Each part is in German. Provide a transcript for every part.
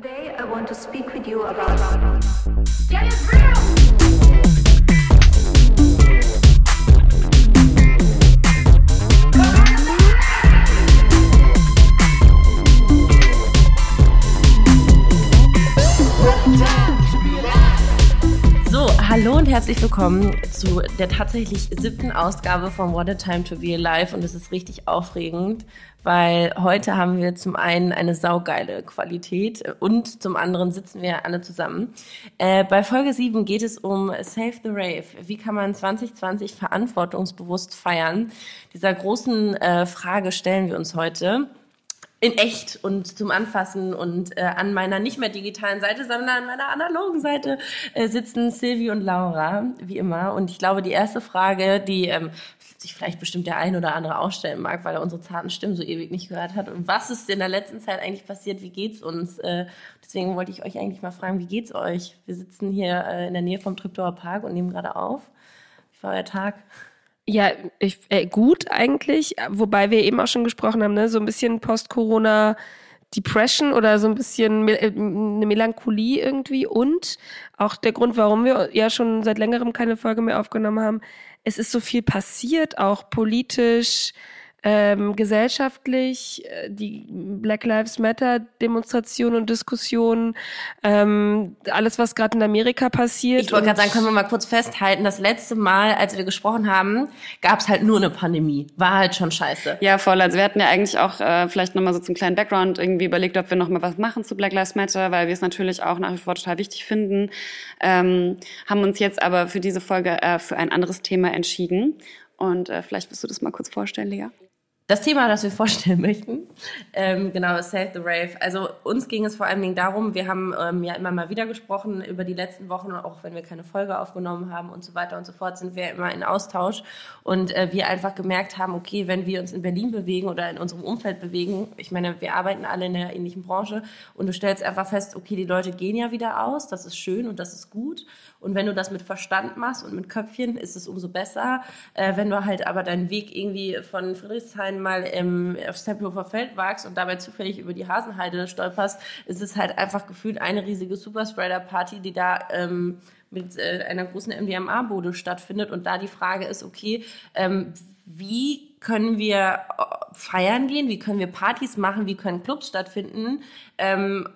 Today I want to speak with you about Get it real! Herzlich willkommen zu der tatsächlich siebten Ausgabe von What a Time to Be Alive und es ist richtig aufregend, weil heute haben wir zum einen eine saugeile Qualität und zum anderen sitzen wir alle zusammen. Äh, bei Folge 7 geht es um Save the Rave. Wie kann man 2020 verantwortungsbewusst feiern? Dieser großen äh, Frage stellen wir uns heute in echt und zum Anfassen und äh, an meiner nicht mehr digitalen Seite, sondern an meiner analogen Seite äh, sitzen Silvi und Laura, wie immer. Und ich glaube, die erste Frage, die ähm, sich vielleicht bestimmt der ein oder andere auch stellen mag, weil er unsere zarten Stimmen so ewig nicht gehört hat. Und was ist in der letzten Zeit eigentlich passiert? Wie geht's uns? Äh, deswegen wollte ich euch eigentlich mal fragen, wie geht's euch? Wir sitzen hier äh, in der Nähe vom Triptower Park und nehmen gerade auf. Wie war euer Tag? Ja, ich, äh, gut eigentlich, wobei wir eben auch schon gesprochen haben, ne, so ein bisschen Post-Corona Depression oder so ein bisschen Mel äh, eine Melancholie irgendwie und auch der Grund, warum wir ja schon seit längerem keine Folge mehr aufgenommen haben. Es ist so viel passiert, auch politisch, ähm, gesellschaftlich, äh, die Black Lives Matter Demonstrationen und Diskussionen, ähm, alles, was gerade in Amerika passiert. Ich wollte gerade sagen, können wir mal kurz festhalten, das letzte Mal, als wir gesprochen haben, gab es halt nur eine Pandemie. War halt schon scheiße. Ja, voll. Also wir hatten ja eigentlich auch äh, vielleicht nochmal so zum kleinen Background irgendwie überlegt, ob wir nochmal was machen zu Black Lives Matter, weil wir es natürlich auch nach wie vor total wichtig finden. Ähm, haben uns jetzt aber für diese Folge äh, für ein anderes Thema entschieden. Und äh, vielleicht wirst du das mal kurz vorstellen, Lea. Das Thema, das wir vorstellen möchten, ähm, genau, Save the Rave. Also uns ging es vor allen Dingen darum, wir haben ähm, ja immer mal wieder gesprochen über die letzten Wochen, auch wenn wir keine Folge aufgenommen haben und so weiter und so fort, sind wir immer in Austausch und äh, wir einfach gemerkt haben, okay, wenn wir uns in Berlin bewegen oder in unserem Umfeld bewegen, ich meine, wir arbeiten alle in der ähnlichen Branche und du stellst einfach fest, okay, die Leute gehen ja wieder aus, das ist schön und das ist gut und wenn du das mit Verstand machst und mit Köpfchen, ist es umso besser. Äh, wenn du halt aber deinen Weg irgendwie von Friedrichshain mal im, aufs Tempelhofer Feld wagst und dabei zufällig über die Hasenheide stolperst, ist es halt einfach gefühlt eine riesige Superspreader-Party, die da ähm, mit äh, einer großen MDMA-Bude stattfindet. Und da die Frage ist, okay, ähm, wie können wir äh, feiern gehen, wie können wir Partys machen, wie können Clubs stattfinden, ähm,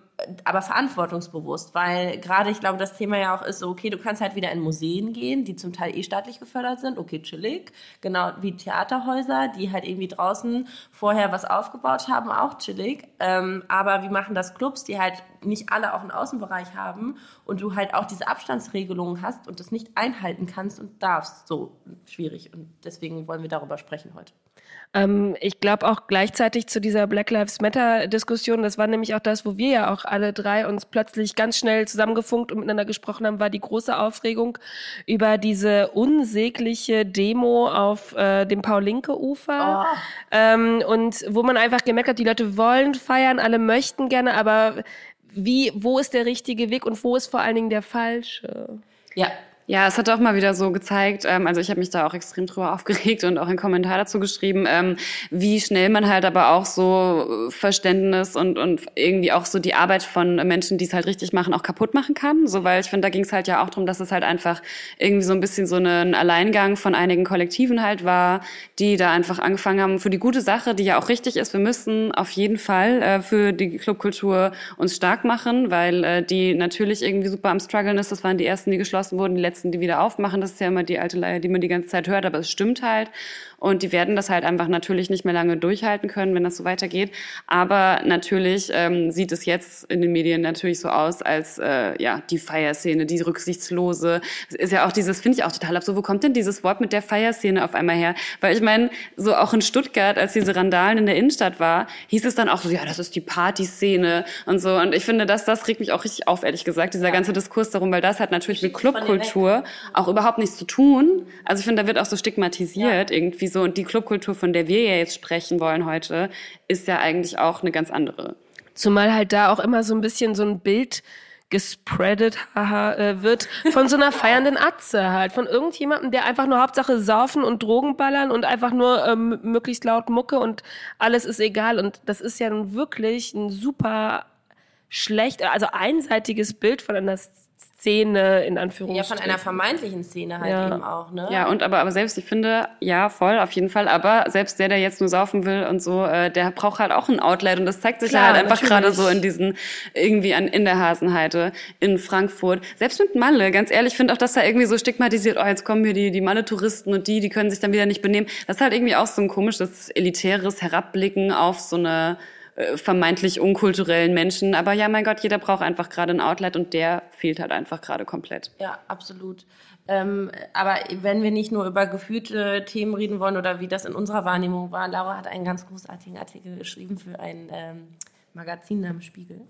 aber verantwortungsbewusst, weil gerade ich glaube, das Thema ja auch ist so, okay, du kannst halt wieder in Museen gehen, die zum Teil eh staatlich gefördert sind, okay, chillig, genau wie Theaterhäuser, die halt irgendwie draußen vorher was aufgebaut haben, auch chillig, ähm, aber wie machen das Clubs, die halt nicht alle auch einen Außenbereich haben und du halt auch diese Abstandsregelungen hast und das nicht einhalten kannst und darfst, so schwierig. Und deswegen wollen wir darüber sprechen heute. Ähm, ich glaube auch gleichzeitig zu dieser Black Lives Matter Diskussion, das war nämlich auch das, wo wir ja auch alle drei uns plötzlich ganz schnell zusammengefunkt und miteinander gesprochen haben, war die große Aufregung über diese unsägliche Demo auf äh, dem Paul-Linke-Ufer. Oh. Ähm, und wo man einfach gemerkt hat, die Leute wollen feiern, alle möchten gerne, aber wie, wo ist der richtige Weg und wo ist vor allen Dingen der falsche? Ja, Ja, es hat auch mal wieder so gezeigt, ähm, also ich habe mich da auch extrem drüber aufgeregt und auch einen Kommentar dazu geschrieben, ähm, wie schnell man halt aber auch so Verständnis und, und irgendwie auch so die Arbeit von Menschen, die es halt richtig machen, auch kaputt machen kann. So, weil ich finde, da ging es halt ja auch darum, dass es halt einfach irgendwie so ein bisschen so ein Alleingang von einigen Kollektiven halt war, die da einfach angefangen haben für die gute Sache, die ja auch richtig ist. Wir müssen auf jeden Fall äh, für die Clubkultur uns stark machen, weil äh, die natürlich irgendwie super am struggeln ist. Das waren die ersten, die geschlossen wurden, die letzten, die wieder aufmachen. Das ist ja immer die alte Leier, die man die ganze Zeit hört, aber es stimmt halt. Und die werden das halt einfach natürlich nicht mehr lange durchhalten können, wenn das so weitergeht. Aber natürlich ähm, sieht es jetzt in den Medien natürlich so aus, als äh, ja die Feierszene, die rücksichtslose. Es ist ja auch dieses, finde ich auch total absurd. Wo kommt denn dieses Wort mit der Feierszene auf einmal her? Weil ich meine, so auch in Stuttgart, als diese Randalen in der Innenstadt war, hieß es dann auch so, ja, das ist die Partyszene und so. Und ich finde, dass das regt mich auch richtig auf, ehrlich gesagt, dieser ganze Diskurs darum, weil das hat natürlich mit Clubkultur auch überhaupt nichts zu tun. Also ich finde, da wird auch so stigmatisiert irgendwie so. Und die Clubkultur, von der wir ja jetzt sprechen wollen heute, ist ja eigentlich auch eine ganz andere. Zumal halt da auch immer so ein bisschen so ein Bild gespreadet haha, äh, wird von so einer feiernden Atze halt, von irgendjemandem, der einfach nur Hauptsache saufen und Drogen ballern und einfach nur ähm, möglichst laut Mucke und alles ist egal. Und das ist ja nun wirklich ein super schlecht, also einseitiges Bild von einer Szene in Ja, Anführungsstrichen. von einer vermeintlichen Szene halt Ja. eben auch, ne? Ja, und aber, aber selbst, ich finde, ja, voll, auf jeden Fall, aber selbst der, der jetzt nur saufen will und so, äh, der braucht halt auch ein Outlet und das zeigt sich Klar, ja halt einfach gerade so in diesen, irgendwie an, in der Hasenheide, in Frankfurt. Selbst mit Malle, ganz ehrlich, ich finde auch, dass da irgendwie so stigmatisiert, oh, jetzt kommen hier die, die Malle-Touristen und die, die können sich dann wieder nicht benehmen. Das ist halt irgendwie auch so ein komisches, elitäres Herabblicken auf so eine äh, vermeintlich unkulturellen Menschen. Aber ja, mein Gott, jeder braucht einfach gerade ein Outlet und der fehlt halt einfach gerade komplett. Ja, absolut. Ähm, aber wenn wir nicht nur über gefühlte Themen reden wollen oder wie das in unserer Wahrnehmung war, Laura hat einen ganz großartigen Artikel geschrieben für ein ähm, Magazin namens Spiegel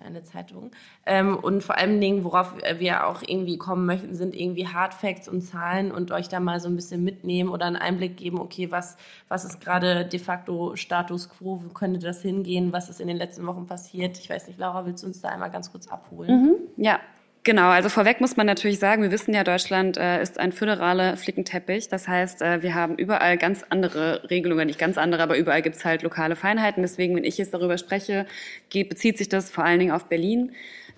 eine Zeitung. Ähm, und vor allen Dingen, worauf wir auch irgendwie kommen möchten, sind irgendwie Hard Facts und Zahlen und euch da mal so ein bisschen mitnehmen oder einen Einblick geben, okay, was, was ist gerade de facto Status quo, wo könnte das hingehen, was ist in den letzten Wochen passiert. Ich weiß nicht, Laura, willst du uns da einmal ganz kurz abholen? Ja, genau. Also vorweg muss man natürlich sagen, wir wissen ja, Deutschland äh, ist ein föderaler Flickenteppich. Das heißt, äh, wir haben überall ganz andere Regelungen, nicht ganz andere, aber überall gibt's halt lokale Feinheiten. Deswegen, wenn ich jetzt darüber spreche, geht, bezieht sich das vor allen Dingen auf Berlin.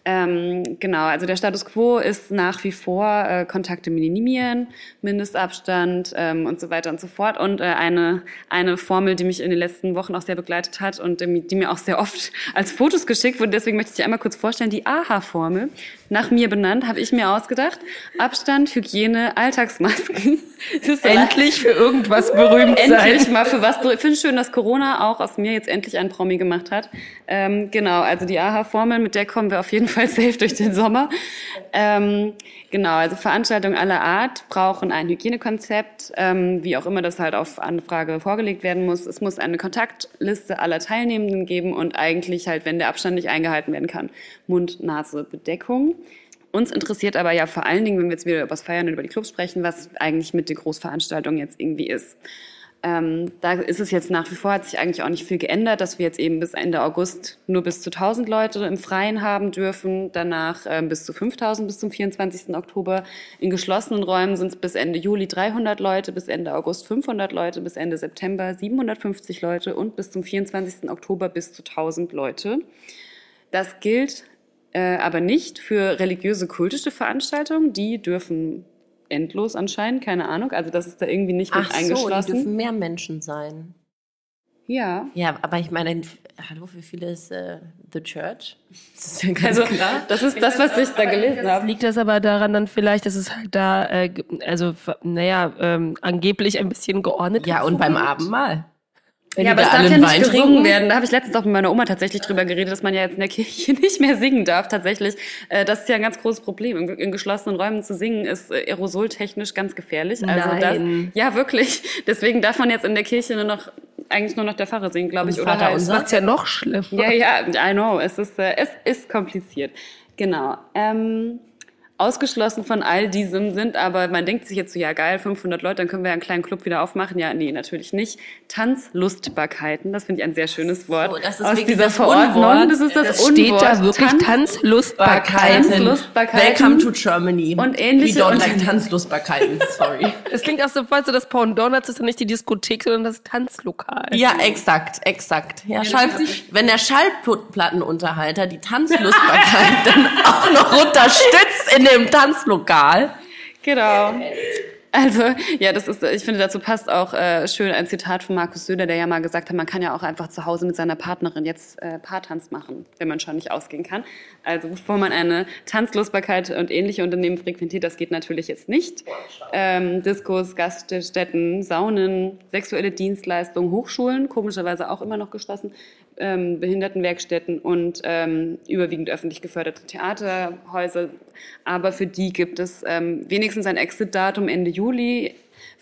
Ähm, genau, also der Status quo ist nach wie vor äh, Kontakte minimieren, Mindestabstand ähm, und so weiter und so fort. Und äh, eine, eine Formel, die mich in den letzten Wochen auch sehr begleitet hat und die, die mir auch sehr oft als Fotos geschickt wurde, deswegen möchte ich die einmal kurz vorstellen, die AHA-Formel, nach mir benannt, habe ich mir ausgedacht. Abstand, Hygiene, Alltagsmasken. Endlich für irgendwas berühmt endlich sein. mal für was. Ich finde schön, dass Corona auch aus mir jetzt endlich einen Promi gemacht hat. Ähm, genau, also die AHA-Formel, mit der kommen wir auf jeden Fall safe durch den Sommer. Ähm, genau, also Veranstaltungen aller Art brauchen ein Hygienekonzept, ähm, wie auch immer das halt auf Anfrage vorgelegt werden muss. Es muss eine Kontaktliste aller Teilnehmenden geben und eigentlich halt, wenn der Abstand nicht eingehalten werden kann, Mund-Nase-Bedeckung. Uns interessiert aber ja vor allen Dingen, wenn wir jetzt wieder über das Feiern und über die Clubs sprechen, was eigentlich mit der Großveranstaltung jetzt irgendwie ist. Ähm, da ist es jetzt nach wie vor, hat sich eigentlich auch nicht viel geändert, dass wir jetzt eben bis Ende August nur bis zu 1000 Leute im Freien haben dürfen, danach ähm, bis zu 5000 bis zum 24. Oktober. In geschlossenen Räumen sind es bis Ende Juli 300 Leute, bis Ende August 500 Leute, bis Ende September 750 Leute und bis zum 24. Oktober bis zu 1000 Leute. Das gilt äh, aber nicht für religiöse kultische Veranstaltungen. Die dürfen endlos anscheinend, keine Ahnung. Also das ist da irgendwie nicht mit Ach so, die eingeschlossen. dürfen mehr Menschen sein. ja. Ja, aber ich meine, hallo, wie viele ist äh, The Church? Das ist ja ganz Also klar. das ist das, was ich da gelesen habe. Liegt das aber daran dann vielleicht, dass es halt da, äh, also naja, ähm, angeblich ein bisschen geordnet Ja, und beim Abendmahl. Wenn Ja, aber es da darf ja nicht gesungen werden. Da habe ich letztens auch mit meiner Oma tatsächlich drüber geredet, dass man ja jetzt in der Kirche nicht mehr singen darf. Tatsächlich, äh, das ist ja ein ganz großes Problem. In, geschlossenen Räumen zu singen ist äh, aerosoltechnisch ganz gefährlich. Also Nein. das, ja wirklich. Deswegen darf man jetzt in der Kirche nur noch eigentlich nur noch der Pfarrer singen, glaube ich, oder Vater halt. unser? macht's ja noch schlimmer. Ja, ja, I know. Es ist, äh, es ist kompliziert. Genau. Ähm, ausgeschlossen von all diesem sind aber, man denkt sich jetzt so, ja geil, 500 Leute, dann können wir ja einen kleinen Club wieder aufmachen. Ja, nee, natürlich nicht. Tanzlustbarkeiten, das finde ich ein sehr schönes Wort. So, das ist aus dieser das Verordnung. Unwort. Das ist das, Das Unwort. steht da wirklich Tanz- Tanzlustbarkeiten. Tanzlustbarkeiten. Welcome to Germany. Und ähnliche- We don't like Tanzlustbarkeiten, sorry. Es klingt auch so voll so, das Pendant ist ja nicht die Diskothek, sondern das Tanzlokal. Ja, exakt, exakt. Ja, Schall, wenn der Schallplattenunterhalter die Tanzlustbarkeit dann auch noch unterstützt in dem Tanzlokal. Genau. Also, ja, das ist, ich finde, dazu passt auch äh, schön ein Zitat von Markus Söder, der ja mal gesagt hat, man kann ja auch einfach zu Hause mit seiner Partnerin jetzt äh, Paartanz machen, wenn man schon nicht ausgehen kann. Also, bevor man eine Tanzlosbarkeit und ähnliche Unternehmen frequentiert, das geht natürlich jetzt nicht. Ähm, Diskos, Gaststätten, Saunen, sexuelle Dienstleistungen, Hochschulen, komischerweise auch immer noch geschlossen, ähm, Behindertenwerkstätten und ähm, überwiegend öffentlich geförderte Theaterhäuser. Aber für die gibt es ähm, wenigstens ein Exit-Datum Ende Juli.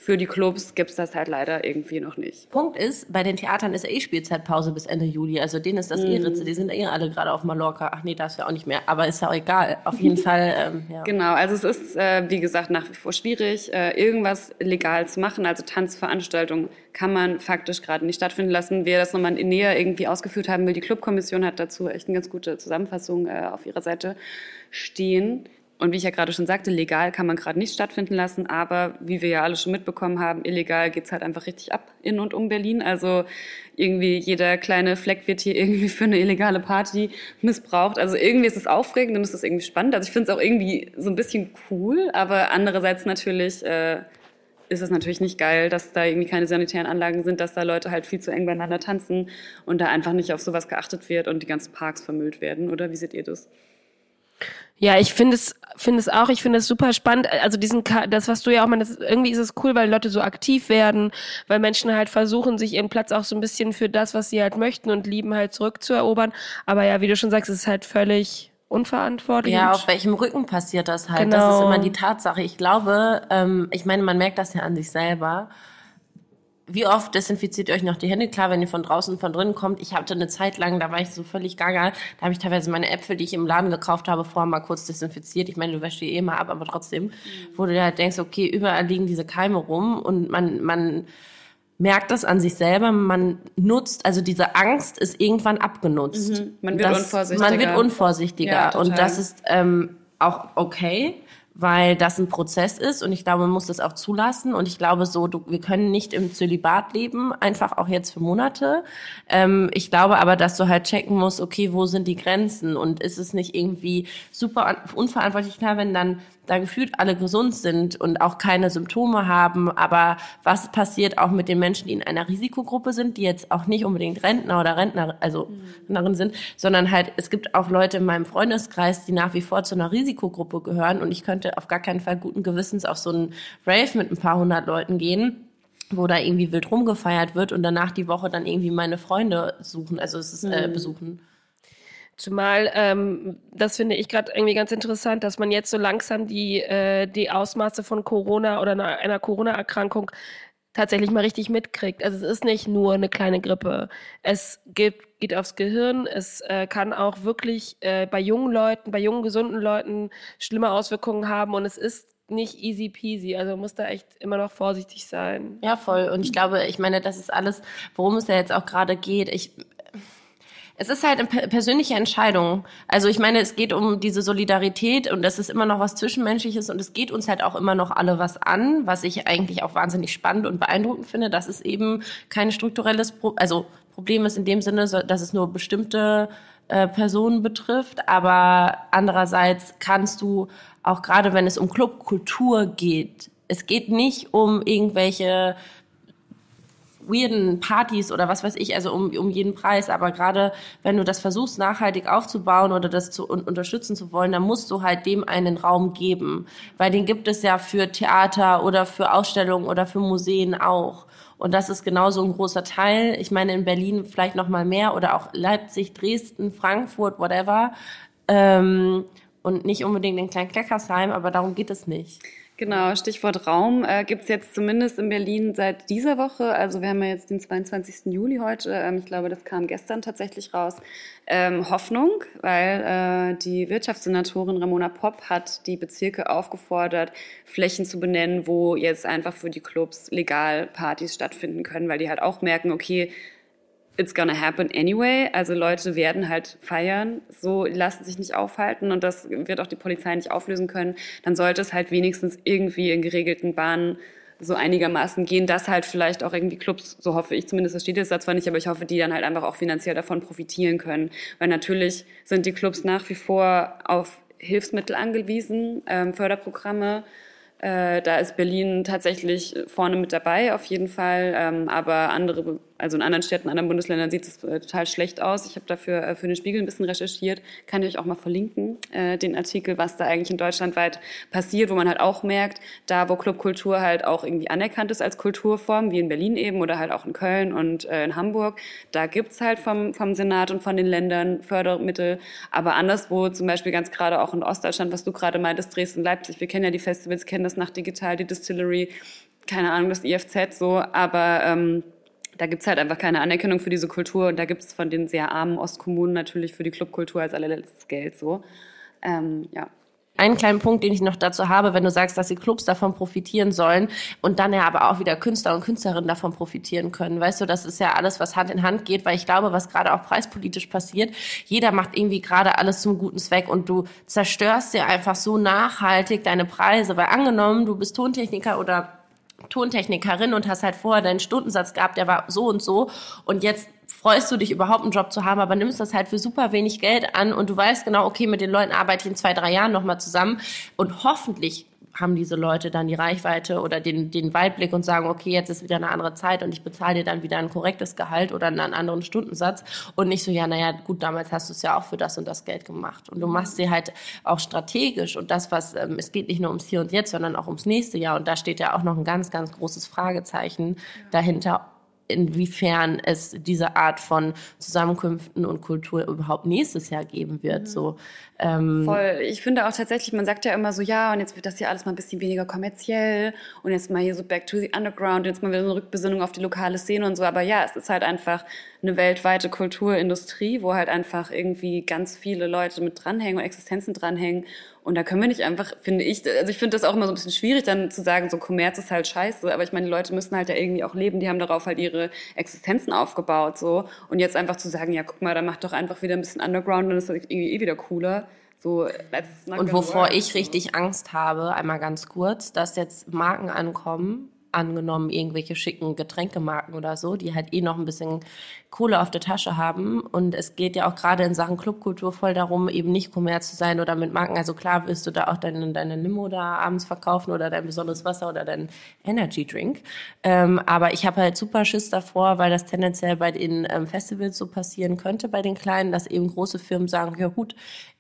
Für die Clubs gibt es das halt leider irgendwie noch nicht. Punkt ist, bei den Theatern ist ja eh Spielzeitpause bis Ende Juli. Also denen ist das eh Ritze. Die sind eh alle gerade auf Mallorca. Ach nee, da ist ja auch nicht mehr. Aber ist ja auch egal. Auf jeden Fall, ähm, ja. Genau, also es ist, äh, wie gesagt, nach wie vor schwierig, äh, irgendwas legal zu machen. Also Tanzveranstaltungen kann man faktisch gerade nicht stattfinden lassen. Wer das nochmal näher irgendwie ausgeführt haben will, die Clubkommission hat dazu echt eine ganz gute Zusammenfassung äh, auf ihrer Seite stehen. Und wie ich ja gerade schon sagte, legal kann man gerade nicht stattfinden lassen, aber wie wir ja alle schon mitbekommen haben, illegal geht's halt einfach richtig ab in und um Berlin. Also irgendwie jeder kleine Fleck wird hier irgendwie für eine illegale Party missbraucht. Also irgendwie ist es aufregend und es ist irgendwie spannend. Also ich finde es auch irgendwie so ein bisschen cool, aber andererseits natürlich äh, ist es natürlich nicht geil, dass da irgendwie keine sanitären Anlagen sind, dass da Leute halt viel zu eng beieinander tanzen und da einfach nicht auf sowas geachtet wird und die ganzen Parks vermüllt werden. Oder wie seht ihr das? Ja, ich finde es, finde es auch, ich finde es super spannend. Also diesen, das, was du ja auch meinst, irgendwie ist es cool, weil Leute so aktiv werden, weil Menschen halt versuchen, sich ihren Platz auch so ein bisschen für das, was sie halt möchten und lieben, halt zurückzuerobern. Aber ja, wie du schon sagst, es ist halt völlig unverantwortlich. Ja, auf welchem Rücken passiert das halt? Genau. Das ist immer die Tatsache. Ich glaube, ähm, ich meine, man merkt das ja an sich selber wie oft desinfiziert ihr euch noch die Hände? Klar, wenn ihr von draußen, von drinnen kommt. Ich hatte eine Zeit lang, da war ich so völlig gaga. Da habe ich teilweise meine Äpfel, die ich im Laden gekauft habe, vorher mal kurz desinfiziert. Ich meine, du wäschst die eh mal ab, aber trotzdem, mhm. wo du halt denkst, okay, überall liegen diese Keime rum und man, man merkt das an sich selber. Man nutzt, also diese Angst ist irgendwann abgenutzt. Mhm. Man wird das, unvorsichtiger. Man wird unvorsichtiger. Ja, und das ist ähm, auch okay weil das ein Prozess ist und ich glaube, man muss das auch zulassen und ich glaube so, du, wir können nicht im Zölibat leben, einfach auch jetzt für Monate. Ähm, ich glaube aber, dass du halt checken musst, okay, wo sind die Grenzen und ist es nicht irgendwie super unverantwortlich, klar, wenn dann da gefühlt alle gesund sind und auch keine Symptome haben. Aber was passiert auch mit den Menschen, die in einer Risikogruppe sind, die jetzt auch nicht unbedingt Rentner oder Rentner, also Rentnerin sind, sondern halt, es gibt auch Leute in meinem Freundeskreis, die nach wie vor zu einer Risikogruppe gehören und ich könnte auf gar keinen Fall guten Gewissens auf so einen Rave mit ein paar hundert Leuten gehen wo da irgendwie wild rumgefeiert wird und danach die Woche dann irgendwie meine Freunde suchen, also es ist äh, besuchen. Zumal, ähm, das finde ich gerade irgendwie ganz interessant, dass man jetzt so langsam die, äh, die Ausmaße von Corona oder einer, einer Corona-Erkrankung tatsächlich mal richtig mitkriegt. Also es ist nicht nur eine kleine Grippe. Es geht, geht aufs Gehirn. Es äh, kann auch wirklich äh, bei jungen Leuten, bei jungen, gesunden Leuten schlimme Auswirkungen haben. Und es ist nicht easy peasy. Also man muss da echt immer noch vorsichtig sein. Ja, voll. Und ich glaube, ich meine, das ist alles, worum es ja jetzt auch gerade geht. Ich, es ist halt eine persönliche Entscheidung. Also ich meine, es geht um diese Solidarität und das ist immer noch was Zwischenmenschliches und es geht uns halt auch immer noch alle was an, was ich eigentlich auch wahnsinnig spannend und beeindruckend finde, dass es eben kein strukturelles, Pro also Problem ist in dem Sinne, dass es nur bestimmte äh, Personen betrifft, aber andererseits kannst du auch gerade, wenn es um Clubkultur geht, es geht nicht um irgendwelche weirden Partys oder was weiß ich, also um, um jeden Preis. Aber gerade wenn du das versuchst, nachhaltig aufzubauen oder das zu un unterstützen zu wollen, dann musst du halt dem einen Raum geben. Weil den gibt es ja für Theater oder für Ausstellungen oder für Museen auch. Und das ist genauso ein großer Teil. Ich meine, in Berlin vielleicht noch mal mehr oder auch Leipzig, Dresden, Frankfurt, whatever. Ähm, und nicht unbedingt in Klein-Kleckersheim, aber darum geht es nicht. Genau, Stichwort Raum äh, gibt es jetzt zumindest in Berlin seit dieser Woche. Also wir haben ja jetzt den 22. Juli heute. Ähm, ich glaube, das kam gestern tatsächlich raus. Ähm, Hoffnung, weil äh, die Wirtschaftssenatorin Ramona Popp hat die Bezirke aufgefordert, Flächen zu benennen, wo jetzt einfach für die Clubs legal Partys stattfinden können, weil die halt auch merken, okay, it's gonna happen anyway. Also Leute werden halt feiern, so lassen sich nicht aufhalten und das wird auch die Polizei nicht auflösen können. Dann sollte es halt wenigstens irgendwie in geregelten Bahnen so einigermaßen gehen, dass halt vielleicht auch irgendwie Clubs, so hoffe ich zumindest, das steht jetzt da zwar nicht, aber ich hoffe, die dann halt einfach auch finanziell davon profitieren können. Weil natürlich sind die Clubs nach wie vor auf Hilfsmittel angewiesen, ähm, Förderprogramme. Äh, da ist Berlin tatsächlich vorne mit dabei, auf jeden Fall. Ähm, aber andere also in anderen Städten, in anderen Bundesländern sieht es äh, total schlecht aus. Ich habe dafür äh, für den Spiegel ein bisschen recherchiert, kann ich euch auch mal verlinken, äh, den Artikel, was da eigentlich in Deutschland weit passiert, wo man halt auch merkt, da wo Clubkultur halt auch irgendwie anerkannt ist als Kulturform, wie in Berlin eben oder halt auch in Köln und äh, in Hamburg, da gibt's halt vom, vom Senat und von den Ländern Fördermittel. Aber anderswo, zum Beispiel ganz gerade auch in Ostdeutschland, was du gerade meintest, Dresden, Leipzig, wir kennen ja die Festivals, kennen das nach Digital, die Distillery, keine Ahnung, das IFZ so, aber ähm, da gibt's halt einfach keine Anerkennung für diese Kultur und da gibt's von den sehr armen Ostkommunen natürlich für die Clubkultur als allerletztes Geld so. Ähm, ja. einen kleinen Punkt, den ich noch dazu habe, wenn du sagst, dass die Clubs davon profitieren sollen und dann ja aber auch wieder Künstler und Künstlerinnen davon profitieren können. Weißt du, das ist ja alles, was Hand in Hand geht, weil ich glaube, was gerade auch preispolitisch passiert, jeder macht irgendwie gerade alles zum guten Zweck und du zerstörst dir einfach so nachhaltig deine Preise, weil angenommen, du bist Tontechniker oder Tontechnikerin und hast halt vorher deinen Stundensatz gehabt, der war so und so. Und jetzt freust du dich überhaupt einen Job zu haben, aber nimmst das halt für super wenig Geld an und du weißt genau, okay, mit den Leuten arbeite ich in zwei, drei Jahren nochmal zusammen. Und hoffentlich haben diese Leute dann die Reichweite oder den, den Weitblick und sagen, okay, jetzt ist wieder eine andere Zeit und ich bezahle dir dann wieder ein korrektes Gehalt oder einen anderen Stundensatz. Und nicht so, ja, naja, gut, damals hast du es ja auch für das und das Geld gemacht. Und du machst sie halt auch strategisch und das, was, ähm, es geht nicht nur ums Hier und Jetzt, sondern auch ums nächste Jahr. Und da steht ja auch noch ein ganz, ganz großes Fragezeichen dahinter, inwiefern es diese Art von Zusammenkünften und Kultur überhaupt nächstes Jahr geben wird. Mhm. So, ähm Voll. Ich finde auch tatsächlich, man sagt ja immer so, ja, und jetzt wird das hier alles mal ein bisschen weniger kommerziell und jetzt mal hier so back to the underground, jetzt mal wieder eine Rückbesinnung auf die lokale Szene und so. Aber ja, es ist halt einfach eine weltweite Kulturindustrie, wo halt einfach irgendwie ganz viele Leute mit dranhängen und Existenzen dranhängen. Und da können wir nicht einfach, finde ich, also ich finde das auch immer so ein bisschen schwierig, dann zu sagen, so Kommerz ist halt scheiße. Aber ich meine, die Leute müssen halt ja irgendwie auch leben, die haben darauf halt ihre Existenzen aufgebaut, so. Und jetzt einfach zu sagen, ja, guck mal, dann macht doch einfach wieder ein bisschen Underground, dann ist das irgendwie eh wieder cooler. So, und wovor ich richtig Angst habe, einmal ganz kurz, dass jetzt Marken ankommen, angenommen irgendwelche schicken Getränkemarken oder so, die halt eh noch ein bisschen Kohle auf der Tasche haben. Und es geht ja auch gerade in Sachen Clubkultur voll darum, eben nicht kommerz zu sein oder mit Marken. Also klar wirst du da auch deine, deine Limo da abends verkaufen oder dein besonderes Wasser oder dein Energy Drink. Ähm, aber ich habe halt super Schiss davor, weil das tendenziell bei den ähm, Festivals so passieren könnte, bei den Kleinen, dass eben große Firmen sagen, ja gut,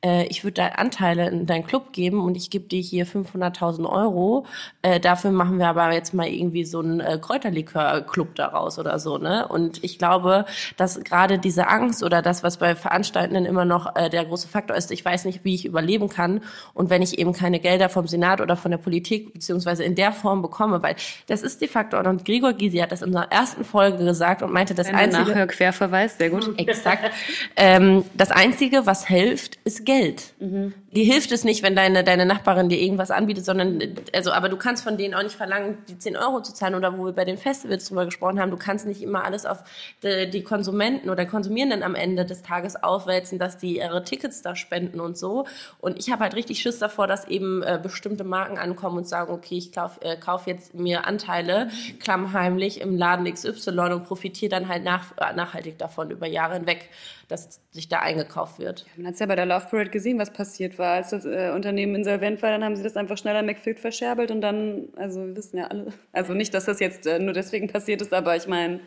äh, ich würde da Anteile in deinen Club geben und ich gebe dir hier 500.000 Euro. Äh, dafür machen wir aber jetzt mal irgendwie so einen äh, Kräuterlikör-Club daraus oder so. Ne? Und ich glaube, dass gerade diese Angst oder das, was bei Veranstaltenden immer noch äh, der große Faktor ist, ich weiß nicht, wie ich überleben kann und wenn ich eben keine Gelder vom Senat oder von der Politik beziehungsweise in der Form bekomme, weil das ist die Faktor. Und Gregor Gysi hat das in unserer ersten Folge gesagt und meinte, das einzige... Querverweis, sehr gut. Exakt. Ähm, das Einzige, was hilft, ist Geld. Mhm. Die hilft es nicht, wenn deine, deine Nachbarin dir irgendwas anbietet, sondern, also, aber du kannst von denen auch nicht verlangen, die 10 Euro zu zahlen oder wo wir bei den Festivals drüber gesprochen haben, du kannst nicht immer alles auf die, die Konsumenten oder Konsumierenden am Ende des Tages aufwälzen, dass die ihre Tickets da spenden und so. Und ich habe halt richtig Schiss davor, dass eben äh, bestimmte Marken ankommen und sagen, okay, ich kauf, äh, kauf jetzt mir Anteile klammheimlich im Laden XY und profitiere dann halt nach, äh, nachhaltig davon über Jahre hinweg, dass sich da eingekauft wird. Ja, man hat ja bei der Love Parade gesehen, was passiert war. Als das äh, Unternehmen insolvent war, dann haben sie das einfach schneller McFit verscherbelt und dann, also wir wissen ja alle, also nicht, dass das jetzt äh, nur deswegen passiert ist, aber ich meine,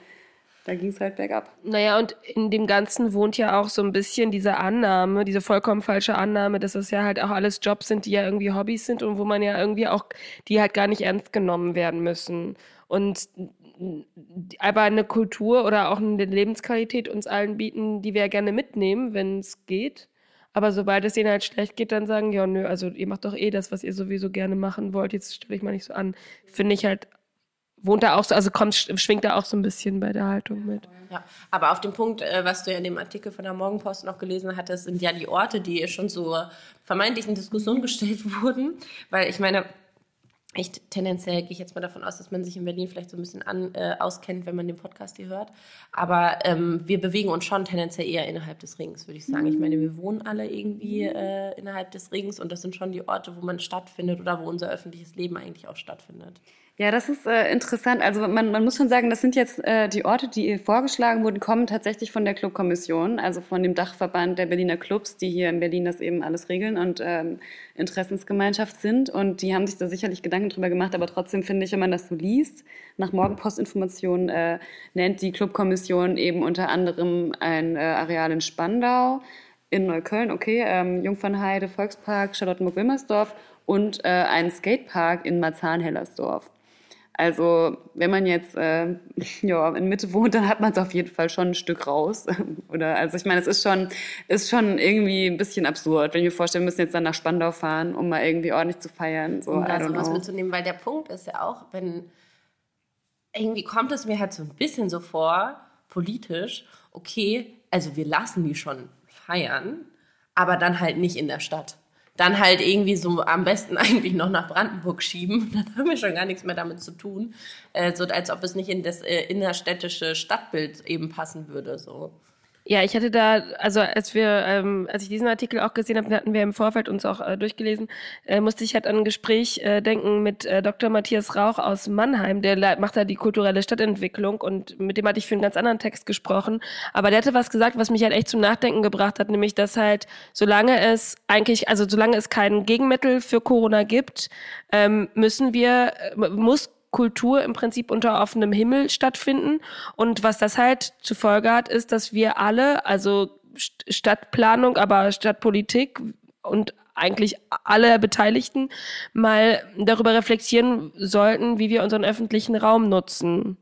da ging es halt bergab. Naja, und in dem Ganzen wohnt ja auch so ein bisschen diese Annahme, diese vollkommen falsche Annahme, dass es ja halt auch alles Jobs sind, die ja irgendwie Hobbys sind und wo man ja irgendwie auch, die halt gar nicht ernst genommen werden müssen. Und aber eine Kultur oder auch eine Lebensqualität uns allen bieten, die wir ja gerne mitnehmen, wenn es geht. Aber sobald es denen halt schlecht geht, dann sagen, ja, nö, also ihr macht doch eh das, was ihr sowieso gerne machen wollt, jetzt stelle ich mal nicht so an. Finde ich halt wohnt da auch so, also kommt, schwingt da auch so ein bisschen bei der Haltung mit. Ja, aber auf dem Punkt, äh, was du ja in dem Artikel von der Morgenpost noch gelesen hattest, sind ja die Orte, die schon so vermeintlich in Diskussion gestellt wurden, weil ich meine, ich tendenziell gehe ich jetzt mal davon aus, dass man sich in Berlin vielleicht so ein bisschen an, äh, auskennt, wenn man den Podcast hier hört. Aber ähm, wir bewegen uns schon tendenziell eher innerhalb des Rings, würde ich sagen. Ich meine, wir wohnen alle irgendwie äh, innerhalb des Rings und das sind schon die Orte, wo man stattfindet oder wo unser öffentliches Leben eigentlich auch stattfindet. Ja, das ist äh, interessant. Also man, man muss schon sagen, das sind jetzt äh, die Orte, die vorgeschlagen wurden, kommen tatsächlich von der Clubkommission, also von dem Dachverband der Berliner Clubs, die hier in Berlin das eben alles regeln und ähm, Interessensgemeinschaft sind. Und die haben sich da sicherlich Gedanken drüber gemacht, aber trotzdem finde ich, wenn man das so liest, nach Morgenpostinformationen äh, nennt die Clubkommission eben unter anderem ein äh, Areal in Spandau, in Neukölln, okay, ähm, Jungfernheide, Volkspark, Charlottenburg-Wilmersdorf und äh, einen Skatepark in Marzahn-Hellersdorf. Also wenn man jetzt äh, ja, in Mitte wohnt, dann hat man es auf jeden Fall schon ein Stück raus. Oder also ich meine, es ist schon, ist schon irgendwie ein bisschen absurd, wenn ich mir vorstelle, wir müssen jetzt dann nach Spandau fahren, um mal irgendwie ordentlich zu feiern. So, um da sowas mitzunehmen, weil der Punkt ist ja auch, wenn irgendwie kommt es mir halt so ein bisschen so vor, politisch, okay, also wir lassen die schon feiern, aber dann halt nicht in der Stadt dann halt irgendwie so am besten eigentlich noch nach Brandenburg schieben. Dann haben wir schon gar nichts mehr damit zu tun. Äh, so als ob es nicht in das äh, innerstädtische Stadtbild eben passen würde. So. Ja, ich hatte da, also als wir, ähm, als ich diesen Artikel auch gesehen habe, hatten wir im Vorfeld uns auch äh, durchgelesen, äh, musste ich halt an ein Gespräch äh, denken mit äh, Dr. Matthias Rauch aus Mannheim, der macht da die kulturelle Stadtentwicklung und mit dem hatte ich für einen ganz anderen Text gesprochen. Aber der hatte was gesagt, was mich halt echt zum Nachdenken gebracht hat, nämlich dass halt, solange es eigentlich, also solange es kein Gegenmittel für Corona gibt, ähm, müssen wir, äh, muss Kultur im Prinzip unter offenem Himmel stattfinden. Und was das halt zur Folge hat, ist, dass wir alle, also Stadtplanung, aber Stadtpolitik und eigentlich alle Beteiligten mal darüber reflektieren sollten, wie wir unseren öffentlichen Raum nutzen.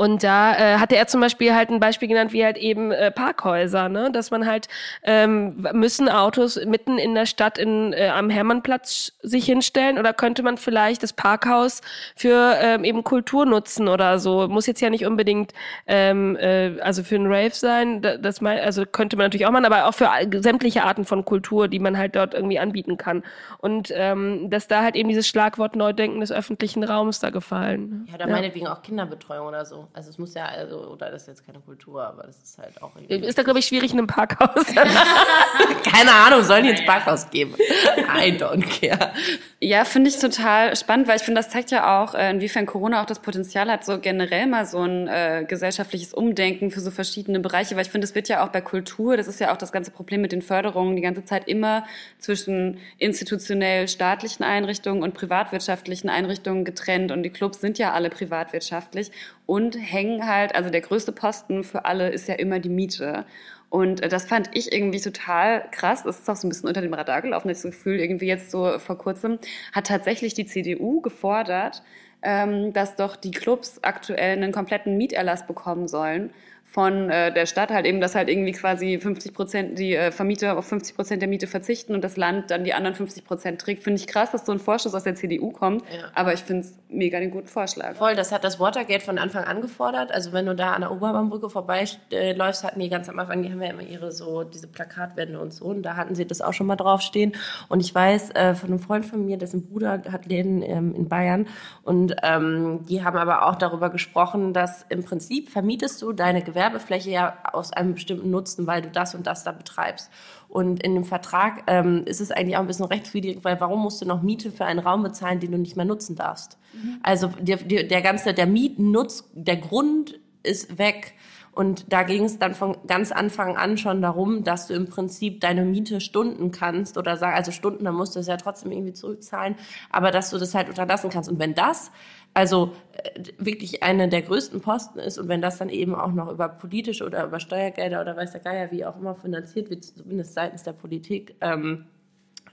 Und da äh, hatte er zum Beispiel halt ein Beispiel genannt, wie halt eben äh, Parkhäuser, ne? dass man halt ähm, müssen Autos mitten in der Stadt in, äh, am Hermannplatz sich hinstellen oder könnte man vielleicht das Parkhaus für ähm, eben Kultur nutzen oder so. Muss jetzt ja nicht unbedingt ähm, äh, also für einen Rave sein, das mal, also könnte man natürlich auch machen, aber auch für sämtliche Arten von Kultur, die man halt dort irgendwie anbieten kann. Und ähm, dass da halt eben dieses Schlagwort Neudenken des öffentlichen Raums da gefallen. Ja, oder ja. meinetwegen auch Kinderbetreuung oder so. Also es muss ja, also, oder das ist jetzt keine Kultur, aber das ist halt auch irgendwie. Ist da, glaube ich, schwierig in einem Parkhaus. keine Ahnung, sollen die ins Parkhaus geben? I don't care. Ja, finde ich total spannend, weil ich finde, das zeigt ja auch, äh, inwiefern Corona auch das Potenzial hat, so generell mal so ein äh, gesellschaftliches Umdenken für so verschiedene Bereiche, weil ich finde, es wird ja auch bei Kultur, das ist ja auch das ganze Problem mit den Förderungen, die ganze Zeit immer zwischen institutionell staatlichen Einrichtungen und privatwirtschaftlichen Einrichtungen getrennt und die Clubs sind ja alle privatwirtschaftlich und hängen halt, also der größte Posten für alle ist ja immer die Miete. Und äh, das fand ich irgendwie total krass. Das ist auch so ein bisschen unter dem Radar gelaufen, das Gefühl, irgendwie jetzt so vor kurzem hat tatsächlich die CDU gefordert, ähm, dass doch die Clubs aktuell einen kompletten Mieterlass bekommen sollen von äh, der Stadt halt eben, dass halt irgendwie quasi 50 Prozent die äh, Vermieter auf 50 Prozent der Miete verzichten und das Land dann die anderen 50 Prozent trägt. Finde ich krass, dass so ein Vorschuss aus der CDU kommt, ja. aber ich finde es mega den guten Vorschlag. Voll, das hat das Watergate von Anfang an gefordert. Also wenn du da an der Oberbaumbrücke vorbeiläufst, hatten die ganz am Anfang, die haben ja immer ihre so, diese Plakatwände und so und da hatten sie das auch schon mal draufstehen. Und ich weiß äh, von einem Freund von mir, dessen Bruder hat Läden ähm, in Bayern und ähm, die haben aber auch darüber gesprochen, dass im Prinzip vermietest du deine Gewerbe Gewerbefläche ja aus einem bestimmten Nutzen, weil du das und das da betreibst. Und in dem Vertrag ähm, ist es eigentlich auch ein bisschen rechtswidrig, weil warum musst du noch Miete für einen Raum bezahlen, den du nicht mehr nutzen darfst? Mhm. Also der, der, der ganze, der Mietennutz, der Grund ist weg. Und da ging es dann von ganz Anfang an schon darum, dass du im Prinzip deine Miete Stunden kannst oder sagen, also Stunden, dann musst du es ja trotzdem irgendwie zurückzahlen, aber dass du das halt unterlassen kannst. Und wenn das also äh, wirklich eine der größten Posten ist und wenn das dann eben auch noch über politische oder über Steuergelder oder weiß der Geier wie auch immer finanziert wird, zumindest seitens der Politik, ähm,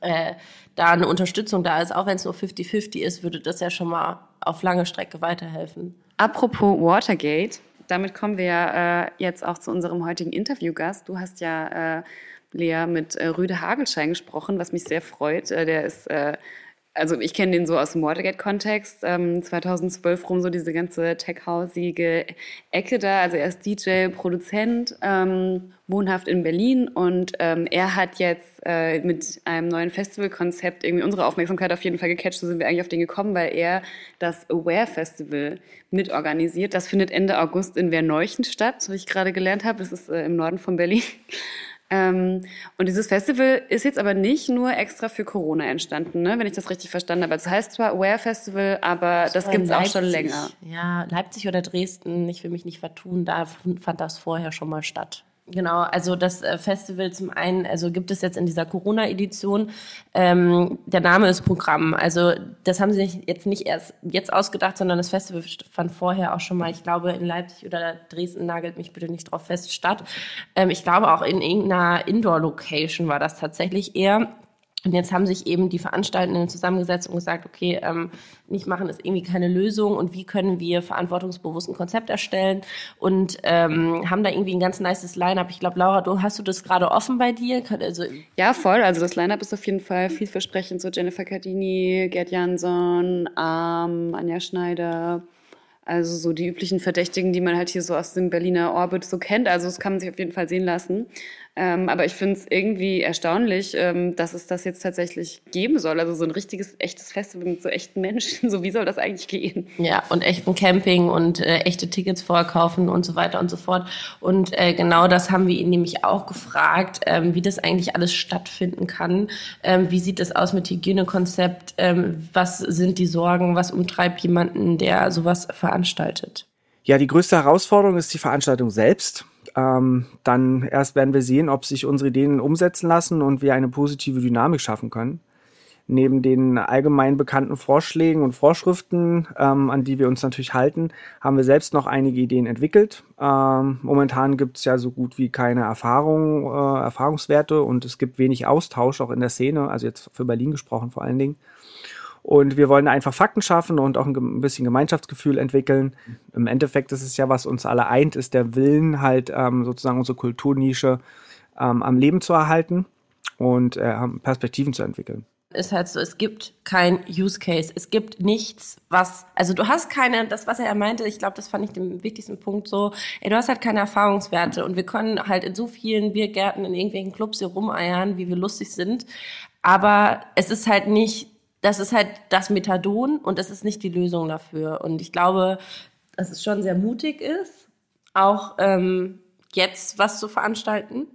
äh, da eine Unterstützung da ist, auch wenn es nur 50-50 ist, würde das ja schon mal auf lange Strecke weiterhelfen. Apropos Watergate, damit kommen wir äh, jetzt auch zu unserem heutigen Interviewgast. Du hast ja, äh, Lea, mit äh, Rüde Hagelschein gesprochen, was mich sehr freut. Äh, der ist also ich kenne den so aus dem Watergate-Kontext, ähm, 2012 rum so diese ganze tech-hausige Ecke da. Also er ist DJ, Produzent, ähm, wohnhaft in Berlin und ähm, er hat jetzt äh, mit einem neuen Festivalkonzept irgendwie unsere Aufmerksamkeit auf jeden Fall gecatcht. So sind wir eigentlich auf den gekommen, weil er das Aware Festival mitorganisiert. Das findet Ende August in Werneuchen statt, wie ich gerade gelernt habe. Das ist äh, im Norden von Berlin. Ähm, und dieses Festival ist jetzt aber nicht nur extra für Corona entstanden, ne? wenn ich das richtig verstanden habe. Das heißt zwar Aware Festival, aber das, das gibt es auch schon länger. Ja, Leipzig oder Dresden, ich will mich nicht vertun, da fand das vorher schon mal statt. Genau, also das äh, Festival zum einen, also gibt es jetzt in dieser Corona-Edition, ähm, der Name ist Programm. Also das haben sie jetzt nicht erst jetzt ausgedacht, sondern das Festival fand vorher auch schon mal, ich glaube in Leipzig oder Dresden, nagelt mich bitte nicht drauf fest, statt. Ähm, ich glaube auch in irgendeiner Indoor-Location war das tatsächlich eher. Und jetzt haben sich eben die Veranstaltenden zusammengesetzt und gesagt, okay, ähm, nicht machen ist irgendwie keine Lösung und wie können wir verantwortungsbewusst ein Konzept erstellen und ähm, haben da irgendwie ein ganz nices Line-up. Ich glaube, Laura, du hast du das gerade offen bei dir? Also ja, voll. Also das Line-up ist auf jeden Fall vielversprechend. So Jennifer Cardini, Gerd Jansson, ähm, Anja Schneider, also so die üblichen Verdächtigen, die man halt hier so aus dem Berliner Orbit so kennt. Also das kann man sich auf jeden Fall sehen lassen. Ähm, aber ich finde es irgendwie erstaunlich, ähm, dass es das jetzt tatsächlich geben soll. Also so ein richtiges, echtes Festival mit so echten Menschen. So wie soll das eigentlich gehen? Ja, und echten Camping und äh, echte Tickets vorkaufen und so weiter und so fort. Und äh, genau das haben wir ihn nämlich auch gefragt, ähm, wie das eigentlich alles stattfinden kann. Ähm, wie sieht es aus mit Hygienekonzept? Ähm, was sind die Sorgen? Was umtreibt jemanden, der sowas veranstaltet? Ja, die größte Herausforderung ist die Veranstaltung selbst. Ähm, dann erst werden wir sehen, ob sich unsere Ideen umsetzen lassen und wir eine positive Dynamik schaffen können. Neben den allgemein bekannten Vorschlägen und Vorschriften, ähm, an die wir uns natürlich halten, haben wir selbst noch einige Ideen entwickelt. Ähm, momentan gibt es ja so gut wie keine Erfahrung, äh, Erfahrungswerte und es gibt wenig Austausch auch in der Szene, also jetzt für Berlin gesprochen vor allen Dingen. Und wir wollen einfach Fakten schaffen und auch ein bisschen Gemeinschaftsgefühl entwickeln. Im Endeffekt ist es ja, was uns alle eint, ist der Willen, halt ähm, sozusagen unsere Kulturnische ähm, am Leben zu erhalten und äh, Perspektiven zu entwickeln ist halt so, es gibt kein Use Case. Es gibt nichts, was, also du hast keine, das, was er meinte, ich glaube, das fand ich den wichtigsten Punkt so, ey, du hast halt keine Erfahrungswerte und wir können halt in so vielen Biergärten, in irgendwelchen Clubs hier rumeiern, wie wir lustig sind, aber es ist halt nicht das ist halt das Methadon und das ist nicht die Lösung dafür. Und ich glaube, dass es schon sehr mutig ist, auch ähm, jetzt was zu veranstalten,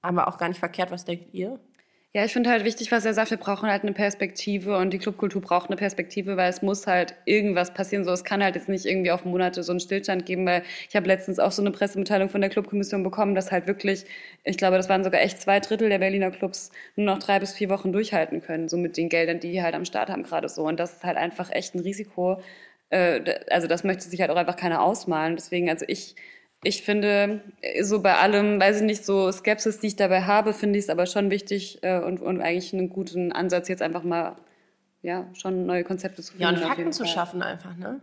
aber auch gar nicht verkehrt. Was denkt ihr? Ja, ich finde halt wichtig, was er sagt, wir brauchen halt eine Perspektive und die Clubkultur braucht eine Perspektive, weil es muss halt irgendwas passieren. So, es kann halt jetzt nicht irgendwie auf Monate so einen Stillstand geben, weil ich habe letztens auch so eine Pressemitteilung von der Clubkommission bekommen, dass halt wirklich, ich glaube, das waren sogar echt zwei Drittel der Berliner Clubs nur noch drei bis vier Wochen durchhalten können, so mit den Geldern, die die halt am Start haben gerade so. Und das ist halt einfach echt ein Risiko. Äh, also das möchte sich halt auch einfach keiner ausmalen. Deswegen, also ich ich finde, so bei allem, weiß ich nicht, so Skepsis, die ich dabei habe, finde ich es aber schon wichtig äh, und, und eigentlich einen guten Ansatz, jetzt einfach mal, ja, schon neue Konzepte zu finden. Ja, und Fakten zu schaffen einfach, ne?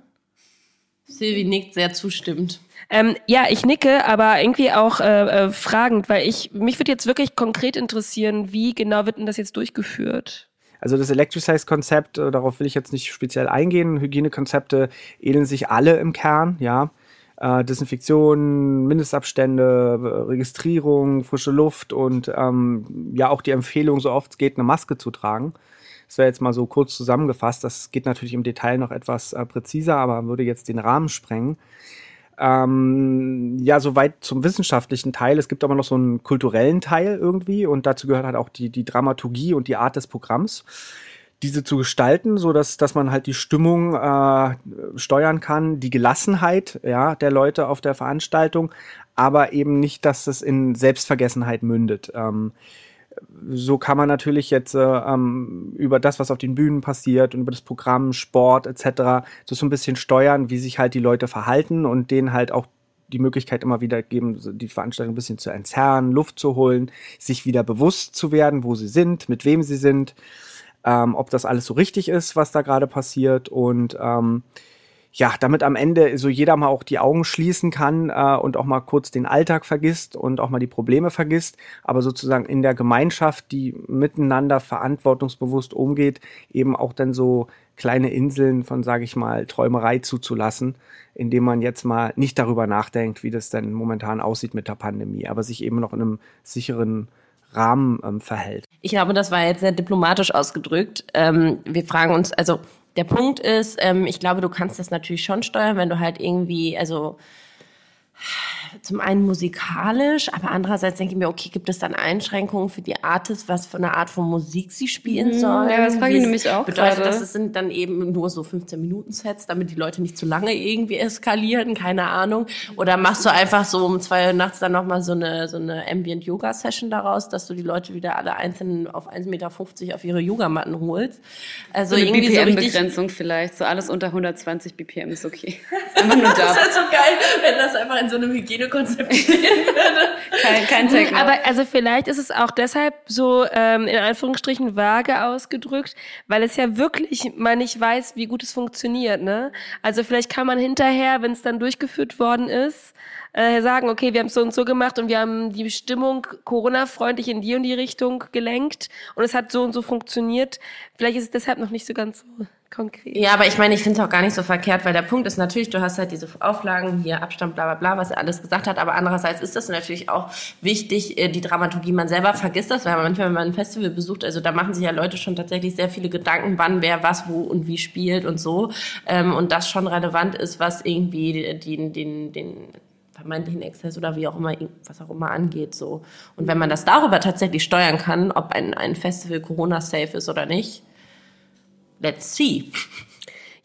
Silvi nickt sehr zustimmt. Ähm, ja, ich nicke, aber irgendwie auch äh, äh, fragend, weil ich mich würde jetzt wirklich konkret interessieren, wie genau wird denn das jetzt durchgeführt? Also das Electricize-Konzept, äh, darauf will ich jetzt nicht speziell eingehen. Hygienekonzepte ähneln sich alle im Kern, ja äh, Desinfektion, Mindestabstände, Registrierung, frische Luft und ähm, ja auch die Empfehlung, so oft es geht, eine Maske zu tragen. Das wäre jetzt mal so kurz zusammengefasst. Das geht natürlich im Detail noch etwas äh, präziser, aber würde jetzt den Rahmen sprengen. Ähm, ja, soweit zum wissenschaftlichen Teil. Es gibt aber noch so einen kulturellen Teil irgendwie und dazu gehört halt auch die, die Dramaturgie und die Art des Programms diese zu gestalten, so dass dass man halt die Stimmung äh, steuern kann, die Gelassenheit ja der Leute auf der Veranstaltung, aber eben nicht, dass es in Selbstvergessenheit mündet. Ähm, so kann man natürlich jetzt äh, ähm, über das, was auf den Bühnen passiert und über das Programm, Sport etc. so so ein bisschen steuern, wie sich halt die Leute verhalten und denen halt auch die Möglichkeit immer wieder geben, die Veranstaltung ein bisschen zu entzerren, Luft zu holen, sich wieder bewusst zu werden, wo sie sind, mit wem sie sind ähm, ob das alles so richtig ist, was da gerade passiert. Und ähm, ja, damit am Ende so jeder mal auch die Augen schließen kann äh, und auch mal kurz den Alltag vergisst und auch mal die Probleme vergisst, aber sozusagen in der Gemeinschaft, die miteinander verantwortungsbewusst umgeht, eben auch dann so kleine Inseln von, sage ich mal, Träumerei zuzulassen, indem man jetzt mal nicht darüber nachdenkt, wie das denn momentan aussieht mit der Pandemie, aber sich eben noch in einem sicheren Rahmen ähm, verhält. Ich glaube, das war jetzt sehr diplomatisch ausgedrückt. Ähm, wir fragen uns, also der Punkt ist, ähm, ich glaube, du kannst das natürlich schon steuern, wenn du halt irgendwie, also zum einen musikalisch, aber andererseits denke ich mir, okay, gibt es dann Einschränkungen für die Artists, was für eine Art von Musik sie spielen mhm, sollen? Ja, das frage ich nämlich auch Bedeutet das, es sind dann eben nur so 15-Minuten-Sets, damit die Leute nicht zu lange irgendwie eskalieren, keine Ahnung. Oder machst du einfach so um zwei Uhr nachts dann nochmal so eine, so eine Ambient-Yoga-Session daraus, dass du die Leute wieder alle einzeln auf 1,50 Meter auf ihre Yogamatten holst? Also so eine irgendwie BPM-Begrenzung so vielleicht, so alles unter 120 BPM ist okay. Einfach nur da. das ist halt so geil, wenn das einfach in so einem Hygiene Hygienekonzept stehen würde. Kein, kein Techno. Aber also vielleicht ist es auch deshalb so ähm, in Anführungsstrichen vage ausgedrückt, weil es ja wirklich man nicht weiß, wie gut es funktioniert. Ne? Also vielleicht kann man hinterher, wenn es dann durchgeführt worden ist, äh, sagen, okay, wir haben so und so gemacht und wir haben die Stimmung Corona-freundlich in die und die Richtung gelenkt und es hat so und so funktioniert. Vielleicht ist es deshalb noch nicht so ganz so konkret. Ja, aber ich meine, ich finde es auch gar nicht so verkehrt, weil der Punkt ist natürlich, du hast halt diese Auflagen, hier Abstand, bla bla bla, was er alles gesagt hat, aber andererseits ist das natürlich auch wichtig, äh, die Dramaturgie, man selber vergisst das, weil manchmal, wenn man ein Festival besucht, also da machen sich ja Leute schon tatsächlich sehr viele Gedanken, wann wer was, wo und wie spielt und so ähm, und das schon relevant ist, was irgendwie den, den, den vermeintlichen Exzess oder wie auch immer, was auch immer angeht, so. Und wenn man das darüber tatsächlich steuern kann, ob ein, ein Festival Corona-safe ist oder nicht, let's see.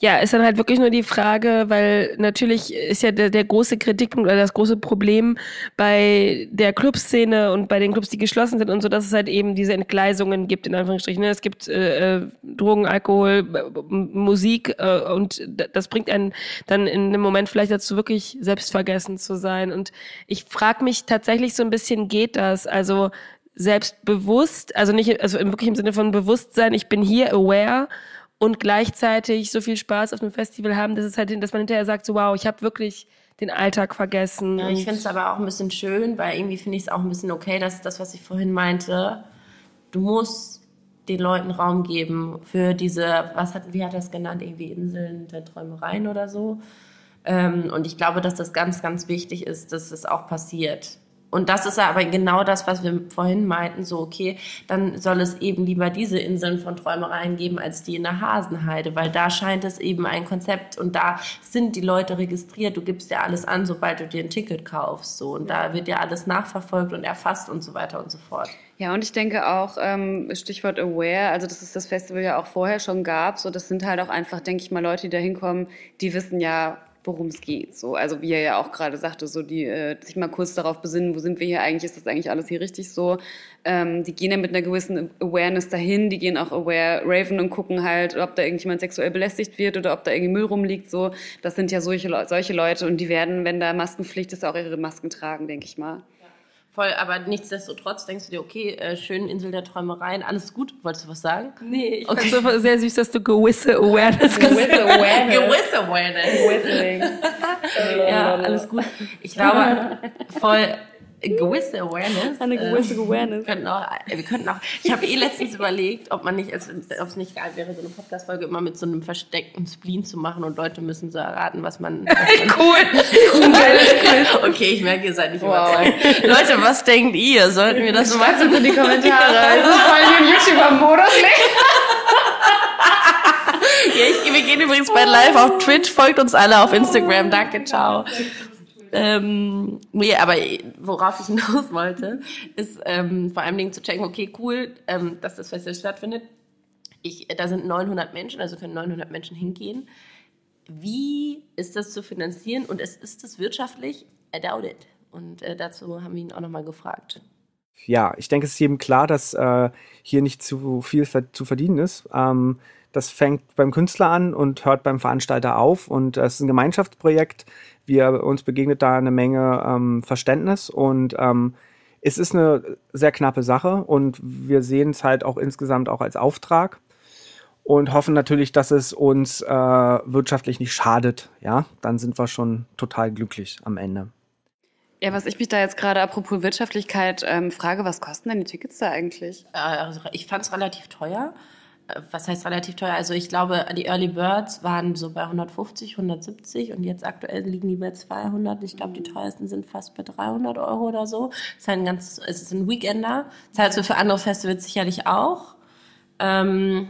Ja, ist dann halt wirklich nur die Frage, weil natürlich ist ja der, der große Kritikpunkt oder das große Problem bei der Clubszene und bei den Clubs, die geschlossen sind und so, dass es halt eben diese Entgleisungen gibt, in Anführungsstrichen. Es gibt äh, äh Drogen, Alkohol, Musik äh, und das bringt einen dann in einem Moment vielleicht dazu, wirklich selbstvergessen zu sein. Und ich frage mich tatsächlich so ein bisschen, geht das? Also selbstbewusst, also nicht, also wirklich im Sinne von Bewusstsein, ich bin hier aware und gleichzeitig so viel Spaß auf einem Festival haben, dass es halt, dass man hinterher sagt, so wow, ich habe wirklich den Alltag vergessen. Ja, ich finde es aber auch ein bisschen schön, weil irgendwie finde ich es auch ein bisschen okay, dass das, was ich vorhin meinte, du musst den Leuten Raum geben für diese, was hat, wie hat er es genannt, irgendwie Inseln der Träumereien oder so. Ähm, und ich glaube, dass das ganz, ganz wichtig ist, dass es auch passiert. Und das ist aber genau das, was wir vorhin meinten, so, okay, dann soll es eben lieber diese Inseln von Träumereien geben, als die in der Hasenheide, weil da scheint es eben ein Konzept und da sind die Leute registriert, du gibst ja alles an, sobald du dir ein Ticket kaufst, so, und da wird ja alles nachverfolgt und erfasst und so weiter und so fort. Ja, und ich denke auch, ähm, Stichwort Aware, also dass es das Festival ja auch vorher schon gab, so, das sind halt auch einfach, denke ich mal, Leute, die da hinkommen, die wissen ja, worum es geht. So, also wie er ja auch gerade sagte, so die äh, sich mal kurz darauf besinnen, wo sind wir hier eigentlich, ist das eigentlich alles hier richtig so. Ähm, die gehen ja mit einer gewissen Awareness dahin, die gehen auch aware Raven und gucken halt, ob da irgendjemand sexuell belästigt wird oder ob da irgendwie Müll rumliegt. So, das sind ja solche, solche Leute und die werden, wenn da Maskenpflicht ist, auch ihre Masken tragen, denke ich mal. Voll, aber nichtsdestotrotz denkst du dir, okay, äh, schön Insel der Träumereien, alles gut. Wolltest du was sagen? Nee, ich okay. fand es sehr süß, dass du gewisse Awareness Gewisse Awareness. gewisse Awareness. ja, alles gut. Ich glaube, voll, gewisse Awareness. Eine gewisse ähm, Awareness. Könnten auch, äh, wir könnten auch, ich habe eh letztens überlegt, ob man nicht, also, ob es nicht geil wäre, so eine Podcast-Folge immer mit so einem versteckten Spleen zu machen und Leute müssen so erraten, was man. Was cool! okay, ich merke, ihr seid nicht wow. überzeugt. Leute, was denkt ihr? Sollten wir das so machen? in die Kommentare. Das ist voll wie YouTuber-Modus. ja, ich, wir gehen übrigens bei live auf Twitch. Folgt uns alle auf Instagram. Danke, ciao. Ähm, nee, aber worauf ich hinaus wollte, ist ähm, vor allen Dingen zu checken, okay, cool, ähm, dass das Festival stattfindet. Ich, da sind 900 Menschen, also können 900 Menschen hingehen. Wie ist das zu finanzieren und ist, ist das wirtschaftlich? I doubt it. Und äh, dazu haben wir ihn auch nochmal gefragt. Ja, ich denke, es ist jedem klar, dass äh, hier nicht zu viel zu verdienen ist. Ähm, das fängt beim Künstler an und hört beim Veranstalter auf. Und es ist ein Gemeinschaftsprojekt. Wir, uns begegnet da eine Menge ähm, Verständnis und ähm, es ist eine sehr knappe Sache und wir sehen es halt auch insgesamt auch als Auftrag und hoffen natürlich, dass es uns äh, wirtschaftlich nicht schadet. Ja, dann sind wir schon total glücklich am Ende. Ja, was ich mich da jetzt gerade apropos Wirtschaftlichkeit ähm, frage, was kosten denn die Tickets da eigentlich? Äh, also ich fand es relativ teuer was heißt relativ teuer? Also ich glaube, die Early Birds waren so bei 150, 170 und jetzt aktuell liegen die bei 200. Ich glaube, die teuersten sind fast bei 300 Euro oder so. Es ist ein ganz, es ist ein Weekender. Das heißt, so für andere Festivals sicherlich auch. Ähm,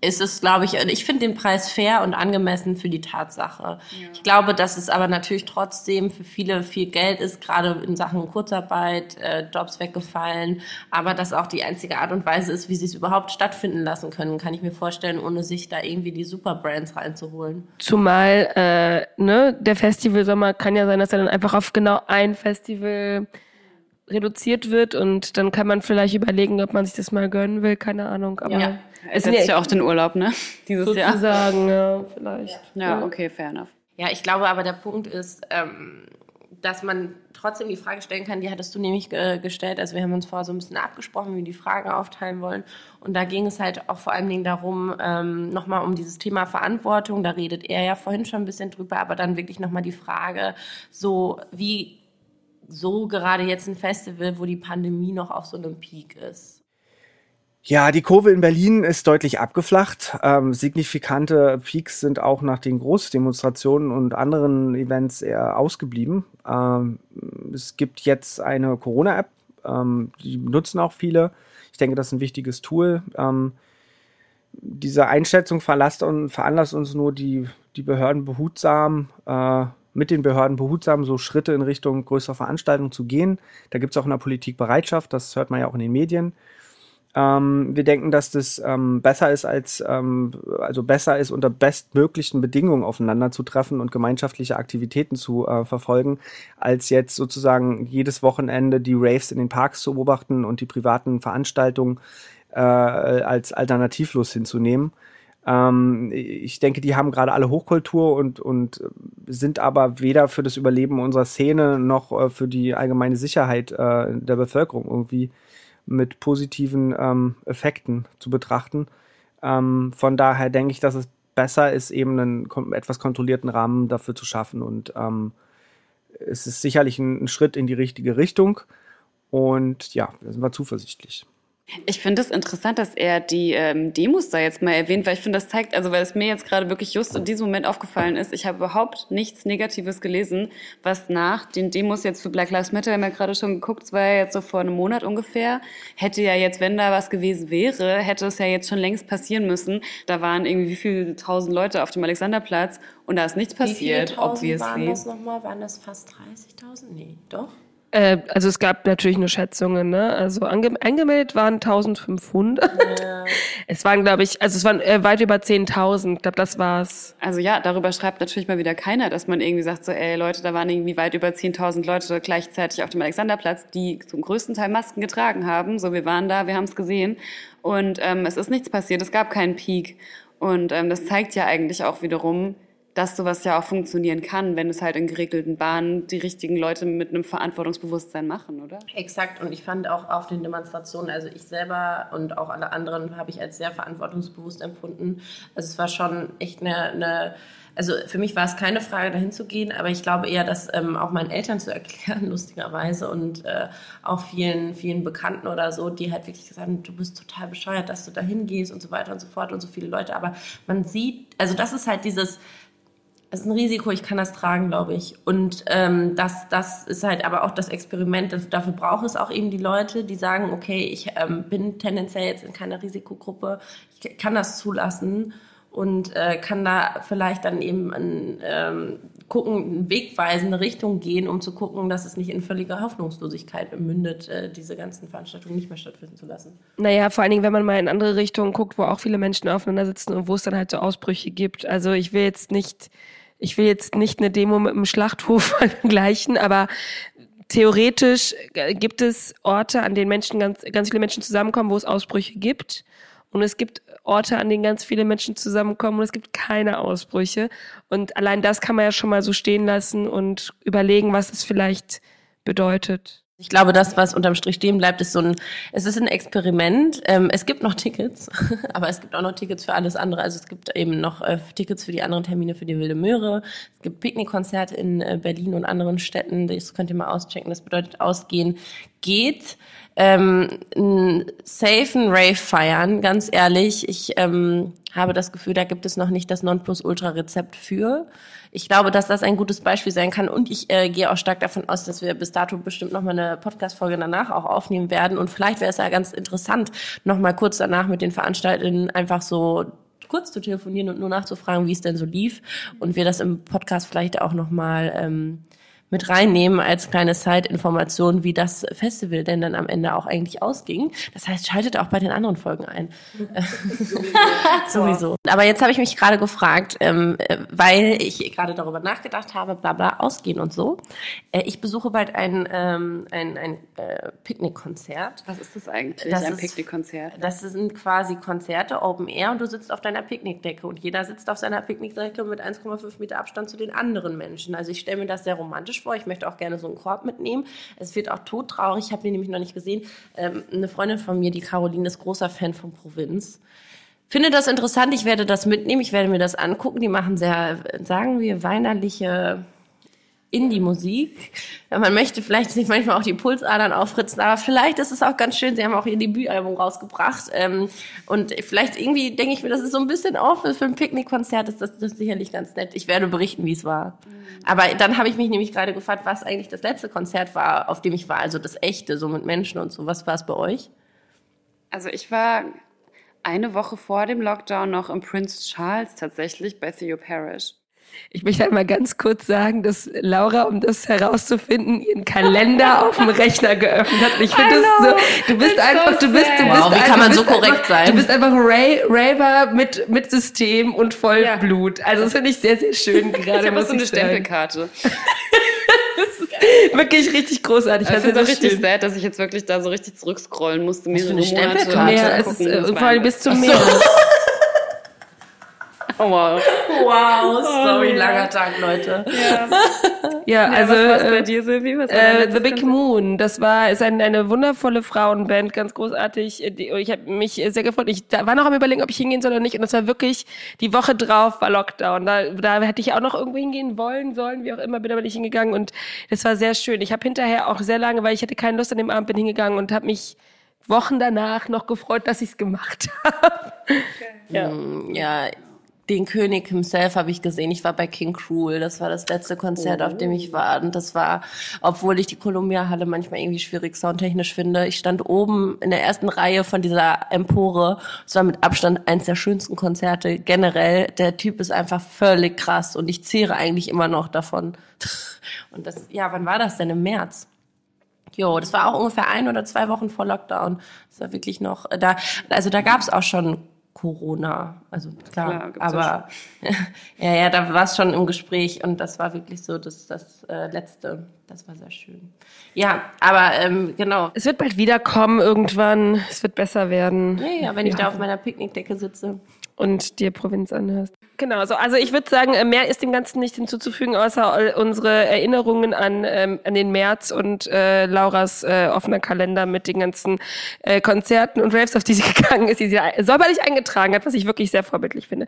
ist es, glaube ich, ich finde den Preis fair und angemessen für die Tatsache. Ja. Ich glaube, dass es aber natürlich trotzdem für viele viel Geld ist, gerade in Sachen Kurzarbeit, äh, Jobs weggefallen, aber dass auch die einzige Art und Weise ist, wie sie es überhaupt stattfinden lassen können, kann ich mir vorstellen, ohne sich da irgendwie die Superbrands reinzuholen. Zumal, äh, ne, der Festivalsommer kann ja sein, dass er dann einfach auf genau ein Festival reduziert wird und dann kann man vielleicht überlegen, ob man sich das mal gönnen will, keine Ahnung. Aber ja. es ist ja auch den Urlaub, ne? Dieses Jahr. Sozusagen, ja, vielleicht. Ja, okay, fair enough. Ja, ich glaube aber der Punkt ist, ähm, dass man trotzdem die Frage stellen kann, die hattest du nämlich äh, gestellt. Also wir haben uns vorher so ein bisschen abgesprochen, wie wir die Fragen aufteilen wollen. Und da ging es halt auch vor allen Dingen darum, ähm, nochmal um dieses Thema Verantwortung. Da redet er ja vorhin schon ein bisschen drüber, aber dann wirklich nochmal die Frage, so wie so gerade jetzt ein Festival, wo die Pandemie noch auf so einem Peak ist. Ja, die Kurve in Berlin ist deutlich abgeflacht. Ähm, signifikante Peaks sind auch nach den Großdemonstrationen und anderen Events eher ausgeblieben. Ähm, es gibt jetzt eine Corona-App, ähm, die nutzen auch viele. Ich denke, das ist ein wichtiges Tool. Ähm, diese Einschätzung veranlasst, uns nur, die, die Behörden behutsam, äh, mit den Behörden behutsam so Schritte in Richtung größerer Veranstaltungen zu gehen. Da gibt es auch in der Politik Bereitschaft, das hört man ja auch in den Medien. Ähm, wir denken, dass das ähm, besser ist als, ähm, also besser ist, unter bestmöglichen Bedingungen aufeinander zu treffen und gemeinschaftliche Aktivitäten zu äh, verfolgen, als jetzt sozusagen jedes Wochenende die Raves in den Parks zu beobachten und die privaten Veranstaltungen äh, als alternativlos hinzunehmen. Ähm, ich denke, die haben gerade alle Hochkultur und, und sind aber weder für das Überleben unserer Szene noch äh, für die allgemeine Sicherheit äh, der Bevölkerung irgendwie mit positiven ähm, Effekten zu betrachten. Ähm, von daher denke ich, dass es besser ist, eben einen etwas kontrollierten Rahmen dafür zu schaffen. Und ähm, es ist sicherlich ein, ein Schritt in die richtige Richtung. Und ja, da sind wir zuversichtlich. Ich finde es das interessant, dass er die ähm, Demos da jetzt mal erwähnt, weil ich finde, das zeigt, also weil es mir jetzt gerade wirklich just in diesem Moment aufgefallen ist, ich habe überhaupt nichts Negatives gelesen, was nach den Demos jetzt für Black Lives Matter, haben wir gerade schon geguckt, es war ja jetzt so vor einem Monat ungefähr, hätte ja jetzt, wenn da was gewesen wäre, hätte es ja jetzt schon längst passieren müssen. Da waren irgendwie wie viele tausend Leute auf dem Alexanderplatz und da ist nichts passiert, wie viele obviously. Waren das nochmal? Waren das fast 30.000? Nee, doch. Äh, also es gab natürlich nur Schätzungen, ne? Also ange angemeldet waren 1500. Ja. Es waren, glaube ich, also es waren äh, weit über 10.000. Ich glaube, das war's. Also ja, darüber schreibt natürlich mal wieder keiner, dass man irgendwie sagt so, ey Leute, da waren irgendwie weit über 10.000 Leute gleichzeitig auf dem Alexanderplatz, die zum größten Teil Masken getragen haben. So, wir waren da, wir haben es gesehen und ähm, es ist nichts passiert. Es gab keinen Peak und ähm, das zeigt ja eigentlich auch wiederum, dass sowas ja auch funktionieren kann, wenn es halt in geregelten Bahnen die richtigen Leute mit einem Verantwortungsbewusstsein machen, oder? Exakt. Und ich fand auch auf den Demonstrationen, also ich selber und auch alle anderen habe ich als sehr verantwortungsbewusst empfunden. Also es war schon echt eine, eine also für mich war es keine Frage, dahin zu gehen, aber ich glaube eher, dass ähm, auch meinen Eltern zu erklären, lustigerweise, und äh, auch vielen, vielen Bekannten oder so, die halt wirklich gesagt haben, du bist total bescheuert, dass du dahin gehst und so weiter und so fort und so viele Leute. Aber man sieht, also das ist halt dieses, es ist ein Risiko, ich kann das tragen, glaube ich. Und ähm, das, das ist halt aber auch das Experiment. Das, dafür braucht es auch eben die Leute, die sagen, okay, ich ähm, bin tendenziell jetzt in keiner Risikogruppe, ich kann das zulassen und äh, kann da vielleicht dann eben an, ähm, gucken, eine wegweisende Richtung gehen, um zu gucken, dass es nicht in völliger Hoffnungslosigkeit mündet, äh, diese ganzen Veranstaltungen nicht mehr stattfinden zu lassen. Naja, vor allen Dingen, wenn man mal in andere Richtungen guckt, wo auch viele Menschen aufeinander sitzen und wo es dann halt so Ausbrüche gibt. Also ich will jetzt nicht ich will jetzt nicht eine Demo mit einem Schlachthof vergleichen, aber theoretisch gibt es Orte, an denen Menschen ganz, ganz viele Menschen zusammenkommen, wo es Ausbrüche gibt. Und es gibt Orte, an denen ganz viele Menschen zusammenkommen und es gibt keine Ausbrüche. Und allein das kann man ja schon mal so stehen lassen und überlegen, was es vielleicht bedeutet. Ich glaube, das, was unterm Strich stehen bleibt, ist so ein, es ist ein Experiment. Ähm, es gibt noch Tickets, aber es gibt auch noch Tickets für alles andere. Also es gibt eben noch äh, Tickets für die anderen Termine für die Wilde Möhre. Es gibt Picknickkonzerte in äh, Berlin und anderen Städten. Das könnt ihr mal auschecken. Das bedeutet, ausgehen geht ähm, einen safen Rave feiern, ganz ehrlich. Ich ähm, habe das Gefühl, da gibt es noch nicht das Nonplusultra-Rezept für. Ich glaube, dass das ein gutes Beispiel sein kann und ich äh, gehe auch stark davon aus, dass wir bis dato bestimmt noch mal eine Podcast-Folge danach auch aufnehmen werden und vielleicht wäre es ja ganz interessant, noch mal kurz danach mit den Veranstaltern einfach so kurz zu telefonieren und nur nachzufragen, wie es denn so lief und wir das im Podcast vielleicht auch noch mal ähm, mit reinnehmen als kleine Side-Information, wie das Festival denn dann am Ende auch eigentlich ausging. Das heißt, schaltet auch bei den anderen Folgen ein. Sowieso. Aber jetzt habe ich mich gerade gefragt, ähm, weil ich gerade darüber nachgedacht habe, bla bla, ausgehen und so. Äh, ich besuche bald ein, ähm, ein, ein äh, Picknickkonzert. Was ist das eigentlich, das ein Picknickkonzert? Das sind quasi Konzerte, Open Air und du sitzt auf deiner Picknickdecke und jeder sitzt auf seiner Picknickdecke mit 1,5 Meter Abstand zu den anderen Menschen. Also ich stelle mir das sehr romantisch optimistisch vor. Ich möchte auch gerne so einen Korb mitnehmen. Es wird auch todtraurig. Ich habe ihn nämlich noch nicht gesehen. Ähm, eine Freundin von mir, die Caroline, ist großer Fan von Provinz. Finde das interessant. Ich werde das mitnehmen. Ich werde mir das angucken. Die machen sehr, sagen wir, weinerliche Indie-Musik. Ja, man möchte vielleicht sich manchmal auch die Pulsadern aufritzen, aber vielleicht ist es auch ganz schön. Sie haben auch ihr Debütalbum rausgebracht. Ähm, und vielleicht irgendwie denke ich mir, das ist so ein bisschen off für ein Picknickkonzert, ist das, das ist sicherlich ganz nett. Ich werde berichten, wie es war. Aber dann habe ich mich nämlich gerade gefragt, was eigentlich das letzte Konzert war, auf dem ich war. Also das echte, so mit Menschen und so. Was war es bei euch? Also ich war eine Woche vor dem Lockdown noch im Prince Charles tatsächlich bei Theo Parrish. Ich möchte einmal ganz kurz sagen, dass Laura, um das herauszufinden, ihren Kalender auf dem Rechner geöffnet hat. Und ich finde das so, du bist einfach, du bist, du bist, Wow, wie einfach- kann man du so bist korrekt einfach, sein? Du bist einfach Ray, Raver mit, mit System und Vollblut. Also das finde ich sehr, sehr schön gerade. Ich habe so eine. Stempelkarte. Wirklich richtig großartig. Ich Also finde es auch das richtig schön. sad, dass ich jetzt wirklich da so richtig zurückscrollen musste, mehrere eine Monate. Stempelkarte? Ja, zu es ist, äh, vor allem ein- bis zum Meer. Oh, wow. Wow, sorry, langer Tag, Leute. Ja, also was war's bei äh, dir, Silvi? Was Äh, The Big Konzert? Moon, das war ist ein, eine wundervolle Frauenband, ganz großartig. Äh, Ich habe mich sehr gefreut. Ich war noch am überlegen, ob ich hingehen soll oder nicht. Und das war wirklich die Woche drauf war Lockdown. Da, da hätte ich auch noch irgendwo hingehen wollen, sollen, wie auch immer, bin aber nicht hingegangen. Und das war sehr schön. Ich habe hinterher auch sehr lange, weil ich hatte keine Lust an dem Abend, bin hingegangen und habe mich Wochen danach noch gefreut, dass ich es gemacht habe. Ja. Ja, den König himself habe ich gesehen. Ich war bei King Cruel. Das war das letzte Konzert, auf dem ich war. Und das war, obwohl ich die Columbia-Halle manchmal irgendwie schwierig soundtechnisch finde. Ich stand oben in der ersten Reihe von dieser Empore. Es war mit Abstand eins der schönsten Konzerte generell. Der Typ ist einfach völlig krass und ich zehre eigentlich immer noch davon. Und das, ja, wann war das denn? Im März? Jo, das war auch ungefähr ein oder zwei Wochen vor Lockdown. Das war wirklich noch, da, also da gab's auch schon Corona, also klar, Klar, aber ja, ja, da war es schon im Gespräch und das war wirklich so das, das äh, letzte. Das war sehr schön. Ja, aber ähm, genau. Es wird bald wiederkommen irgendwann. Es wird besser werden. Ja, ja, wenn ich da auf meiner Picknickdecke sitze. und dir Provinz anhörst. Genau, so, also ich würde sagen, äh, mehr ist dem Ganzen nicht hinzuzufügen, außer unsere Erinnerungen an, ähm, an den März und äh, Lauras äh, offener Kalender mit den ganzen äh, Konzerten und Raves, auf die sie gegangen ist, die sie säuberlich eingetragen hat, was ich wirklich sehr vorbildlich finde.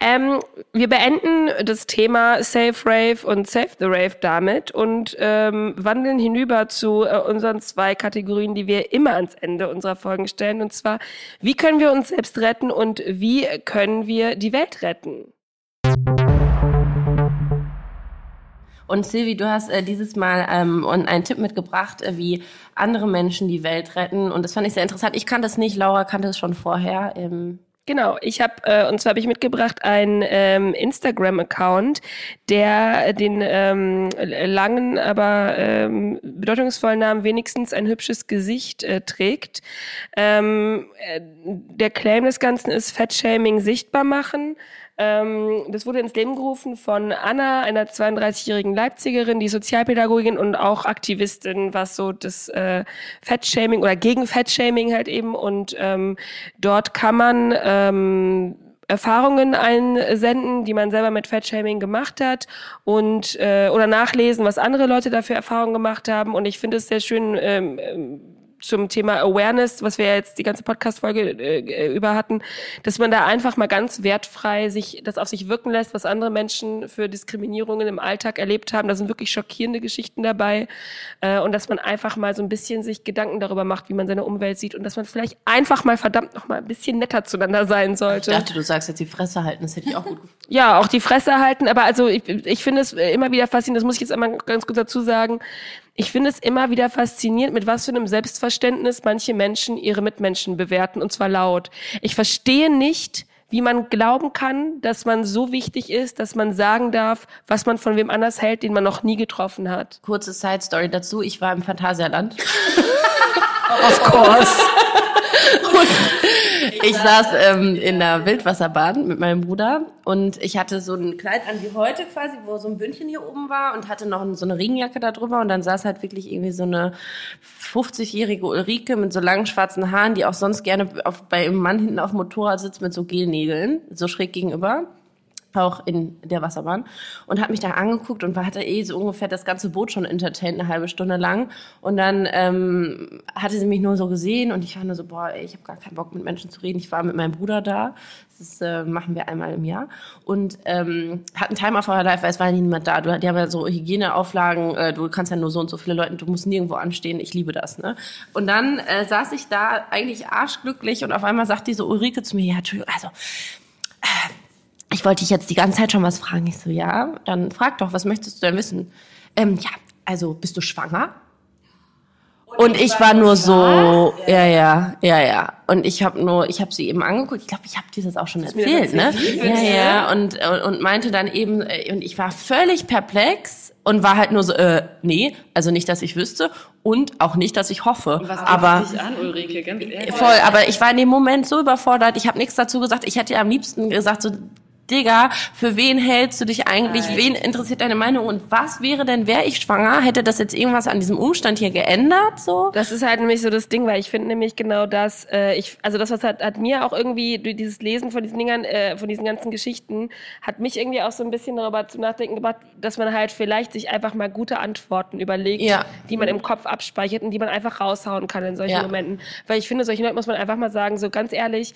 Ähm, wir beenden das Thema Save Rave und Save the Rave damit und ähm, wandeln hinüber zu äh, unseren zwei Kategorien, die wir immer ans Ende unserer Folgen stellen. Und zwar, wie können wir uns selbst retten und wie können wir die Welt retten? Und Silvi, du hast äh, dieses Mal ähm, einen Tipp mitgebracht, äh, wie andere Menschen die Welt retten. Und das fand ich sehr interessant. Ich kannte es nicht, Laura kannte es schon vorher. Ähm, Genau, ich habe, äh, und zwar habe ich mitgebracht einen ähm, Instagram-Account, der den ähm, langen, aber ähm, bedeutungsvollen Namen wenigstens ein hübsches Gesicht äh, trägt. Ähm, äh, der Claim des Ganzen ist Fettshaming sichtbar machen. Ähm, das wurde ins Leben gerufen von Anna, einer 32-jährigen Leipzigerin, die Sozialpädagogin und auch Aktivistin, was so das äh, Fettshaming oder gegen Fettshaming halt eben. Und ähm, dort kann man ähm, Erfahrungen einsenden, die man selber mit Fettshaming gemacht hat und äh, oder nachlesen, was andere Leute dafür Erfahrungen gemacht haben. Und ich finde es sehr schön. Ähm, ähm, zum Thema Awareness, was wir ja jetzt die ganze Podcast-Folge äh, über hatten, dass man da einfach mal ganz wertfrei sich das auf sich wirken lässt, was andere Menschen für Diskriminierungen im Alltag erlebt haben. Da sind wirklich schockierende Geschichten dabei. Äh, und dass man einfach mal so ein bisschen sich Gedanken darüber macht, wie man seine Umwelt sieht und dass man vielleicht einfach mal verdammt noch mal ein bisschen netter zueinander sein ich sollte. dachte, du sagst jetzt die Fresse halten, das hätte ich auch gut gefunden. Ja, auch die Fresse halten, aber also ich, ich finde es immer wieder faszinierend, das muss ich jetzt einmal ganz kurz dazu sagen. Ich finde es immer wieder faszinierend, mit was für einem Selbstverständnis manche Menschen ihre Mitmenschen bewerten, und zwar laut. Ich verstehe nicht, wie man glauben kann, dass man so wichtig ist, dass man sagen darf, was man von wem anders hält, den man noch nie getroffen hat. Kurze Side-Story dazu. Ich war im Phantasialand. Of course. Ich saß ähm, in der Wildwasserbahn mit meinem Bruder und ich hatte so ein Kleid an wie heute quasi, wo so ein Bündchen hier oben war und hatte noch so eine Regenjacke da drüber und dann saß halt wirklich irgendwie so eine 50-jährige Ulrike mit so langen schwarzen Haaren, die auch sonst gerne auf, bei einem Mann hinten auf dem Motorrad sitzt mit so Gelnägeln, so schräg gegenüber. Auch in der Wasserbahn und hat mich da angeguckt und war hatte eh so ungefähr das ganze Boot schon entertained eine halbe Stunde lang. Und dann ähm, hatte sie mich nur so gesehen und ich war nur so boah ey, ich habe gar keinen Bock mit Menschen zu reden. Ich war mit meinem Bruder da. Das äh, machen wir einmal im Jahr. Und ähm, hatten Timer vorher live weil es war ja niemand da. Du, die haben ja so Hygieneauflagen äh, du kannst ja nur so und so viele Leute du musst nirgendwo anstehen. Ich liebe das ne? Und dann äh, saß ich da eigentlich arschglücklich und auf einmal sagt diese Ulrike zu mir ja Entschuldigung also ich wollte dich jetzt die ganze Zeit schon was fragen. Ich so, ja, dann frag doch, was möchtest du denn wissen? Ähm, ja, also bist du schwanger? Und ich war nur so, ja, ja, ja, ja. Und ich habe nur, ich habe sie eben angeguckt. Ich glaube, ich habe dir das auch schon erzählt, ne? Ja, ja. Und und meinte dann eben, äh, und ich war völlig perplex und war halt nur so, äh, nee, also nicht, dass ich wüsste und auch nicht, dass ich hoffe. Was aber dich an, Ulrike, ganz ehrlich. Voll, aber ich war in dem Moment so überfordert. Ich habe nichts dazu gesagt. Ich hätte am liebsten gesagt, so, Digga, für wen hältst du dich eigentlich? Wen interessiert deine Meinung? Und was wäre denn, wäre ich schwanger? Hätte das jetzt irgendwas an diesem Umstand hier geändert? So? Das ist halt nämlich so das Ding, weil ich finde nämlich genau das, äh, ich, also das, was hat, hat mir auch irgendwie durch dieses Lesen von diesen Dingern, äh, von diesen ganzen Geschichten, hat mich irgendwie auch so ein bisschen darüber zum Nachdenken gebracht, dass man halt vielleicht sich einfach mal gute Antworten überlegt, Ja. die man im Kopf abspeichert und die man einfach raushauen kann in solchen Ja. Momenten. Weil ich finde, solchen Leuten muss man einfach mal sagen, so ganz ehrlich,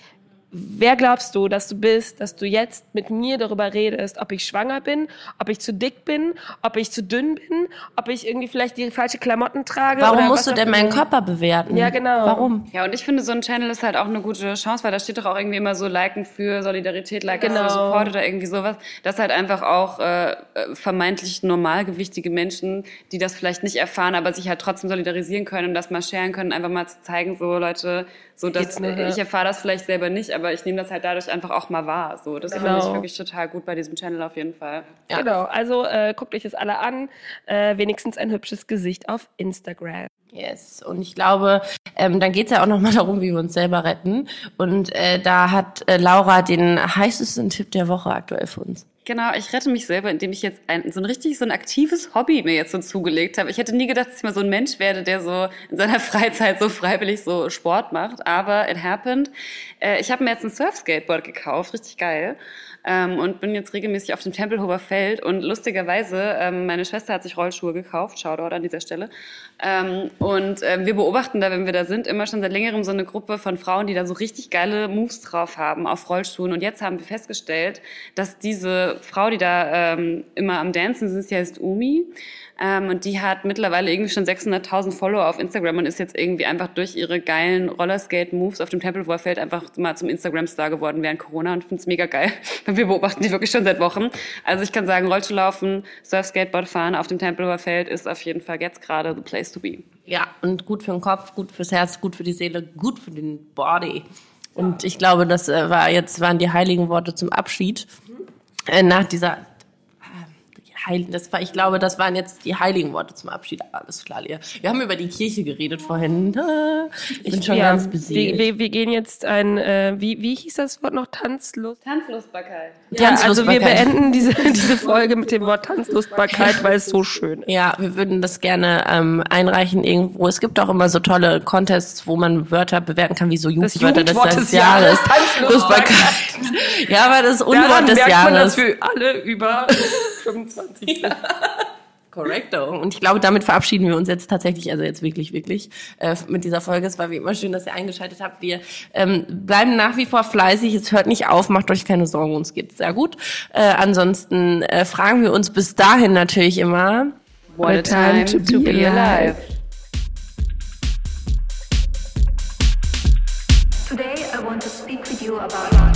Wer glaubst du, dass du bist, dass du jetzt mit mir darüber redest, ob ich schwanger bin, ob ich zu dick bin, ob ich zu dünn bin, ob ich irgendwie vielleicht die falsche Klamotten trage? Warum oder musst was du denn meinen? Körper bewerten? Ja, genau. Warum? Ja, und ich finde, so ein Channel ist halt auch eine gute Chance, weil da steht doch auch irgendwie immer so Liken für Solidarität, Liken Genau. für Support oder irgendwie sowas. Dass halt einfach auch äh, vermeintlich normalgewichtige Menschen, die das vielleicht nicht erfahren, aber sich halt trotzdem solidarisieren können und das mal sharen können, einfach mal zu zeigen, so Leute, so dass ja. ich erfahre das vielleicht selber nicht, aber ich nehme das halt dadurch einfach auch mal wahr. So, das finde Genau. ich wirklich total gut bei diesem Channel auf jeden Fall. Ja. Genau, also äh, guckt euch das alle an. Äh, wenigstens ein hübsches Gesicht auf Instagram. Yes. Und ich glaube, ähm, dann geht's ja auch nochmal darum, wie wir uns selber retten. Und äh, da hat äh, Laura den heißesten Tipp der Woche aktuell für uns. Genau, ich rette mich selber, indem ich jetzt ein, so ein richtig, so ein aktives Hobby mir jetzt so zugelegt habe. Ich hätte nie gedacht, dass ich mal so ein Mensch werde, der so in seiner Freizeit so freiwillig so Sport macht. Aber it happened. Äh, ich habe mir jetzt ein Surfskateboard gekauft, richtig geil. Ähm, und bin jetzt regelmäßig auf dem Tempelhofer Feld. Und lustigerweise, ähm, meine Schwester hat sich Rollschuhe gekauft, Shoutout an dieser Stelle. Ähm, und ähm, wir beobachten da, wenn wir da sind, immer schon seit längerem so eine Gruppe von Frauen, die da so richtig geile Moves drauf haben auf Rollschuhen. Und jetzt haben wir festgestellt, dass diese Frau, die da ähm, immer am Dancen sind, die heißt Umi. Ähm, und die hat mittlerweile irgendwie schon 600.000 Follower auf Instagram und ist jetzt irgendwie einfach durch ihre geilen Rollerskate-Moves auf dem Tempelhofer Feld einfach mal zum Instagram-Star geworden während Corona und finde es mega geil. Wir beobachten die wirklich schon seit Wochen. Also ich kann sagen, Rollschuhlaufen, Surf-Skateboard fahren auf dem Tempelhofer Feld ist auf jeden Fall jetzt gerade the place to be. Ja, und gut für den Kopf, gut fürs Herz, gut für die Seele, gut für den Body. Und ich glaube, das äh, war jetzt waren die heiligen Worte zum Abschied äh, nach dieser äh, die Heil- das war, ich glaube, das waren jetzt die heiligen Worte zum Abschied. Alles klar, Lea. Wir haben über die Kirche geredet vorhin. Ich bin schon Ja, ganz beseelt. wir, wir gehen jetzt ein, äh, wie, wie hieß das Wort noch? Tanzlust? Tanzlustbarkeit. Ja, also wir beenden diese, diese Folge mit dem Wort Tanzlustbarkeit, weil es so schön ist. Ja, wir würden das gerne ähm, einreichen irgendwo. Es gibt auch immer so tolle Contests, wo man Wörter bewerten kann, wie so Jugendwörter des, Jugendwort des des Jahres. Jahres, Lustbarkeit. ja, aber das Unwort Daran des merkt man, Jahres. dass wir alle über 25 sind. Correcto. Und ich glaube, damit verabschieden wir uns jetzt tatsächlich, also jetzt wirklich, wirklich äh, mit dieser Folge. Es war wie immer schön, dass ihr eingeschaltet habt. Wir ähm, bleiben nach wie vor fleißig. Es hört nicht auf, macht euch keine Sorgen, uns geht's sehr gut. Äh, ansonsten äh, fragen wir uns bis dahin natürlich immer. What a time to be alive. Today I want to speak with you about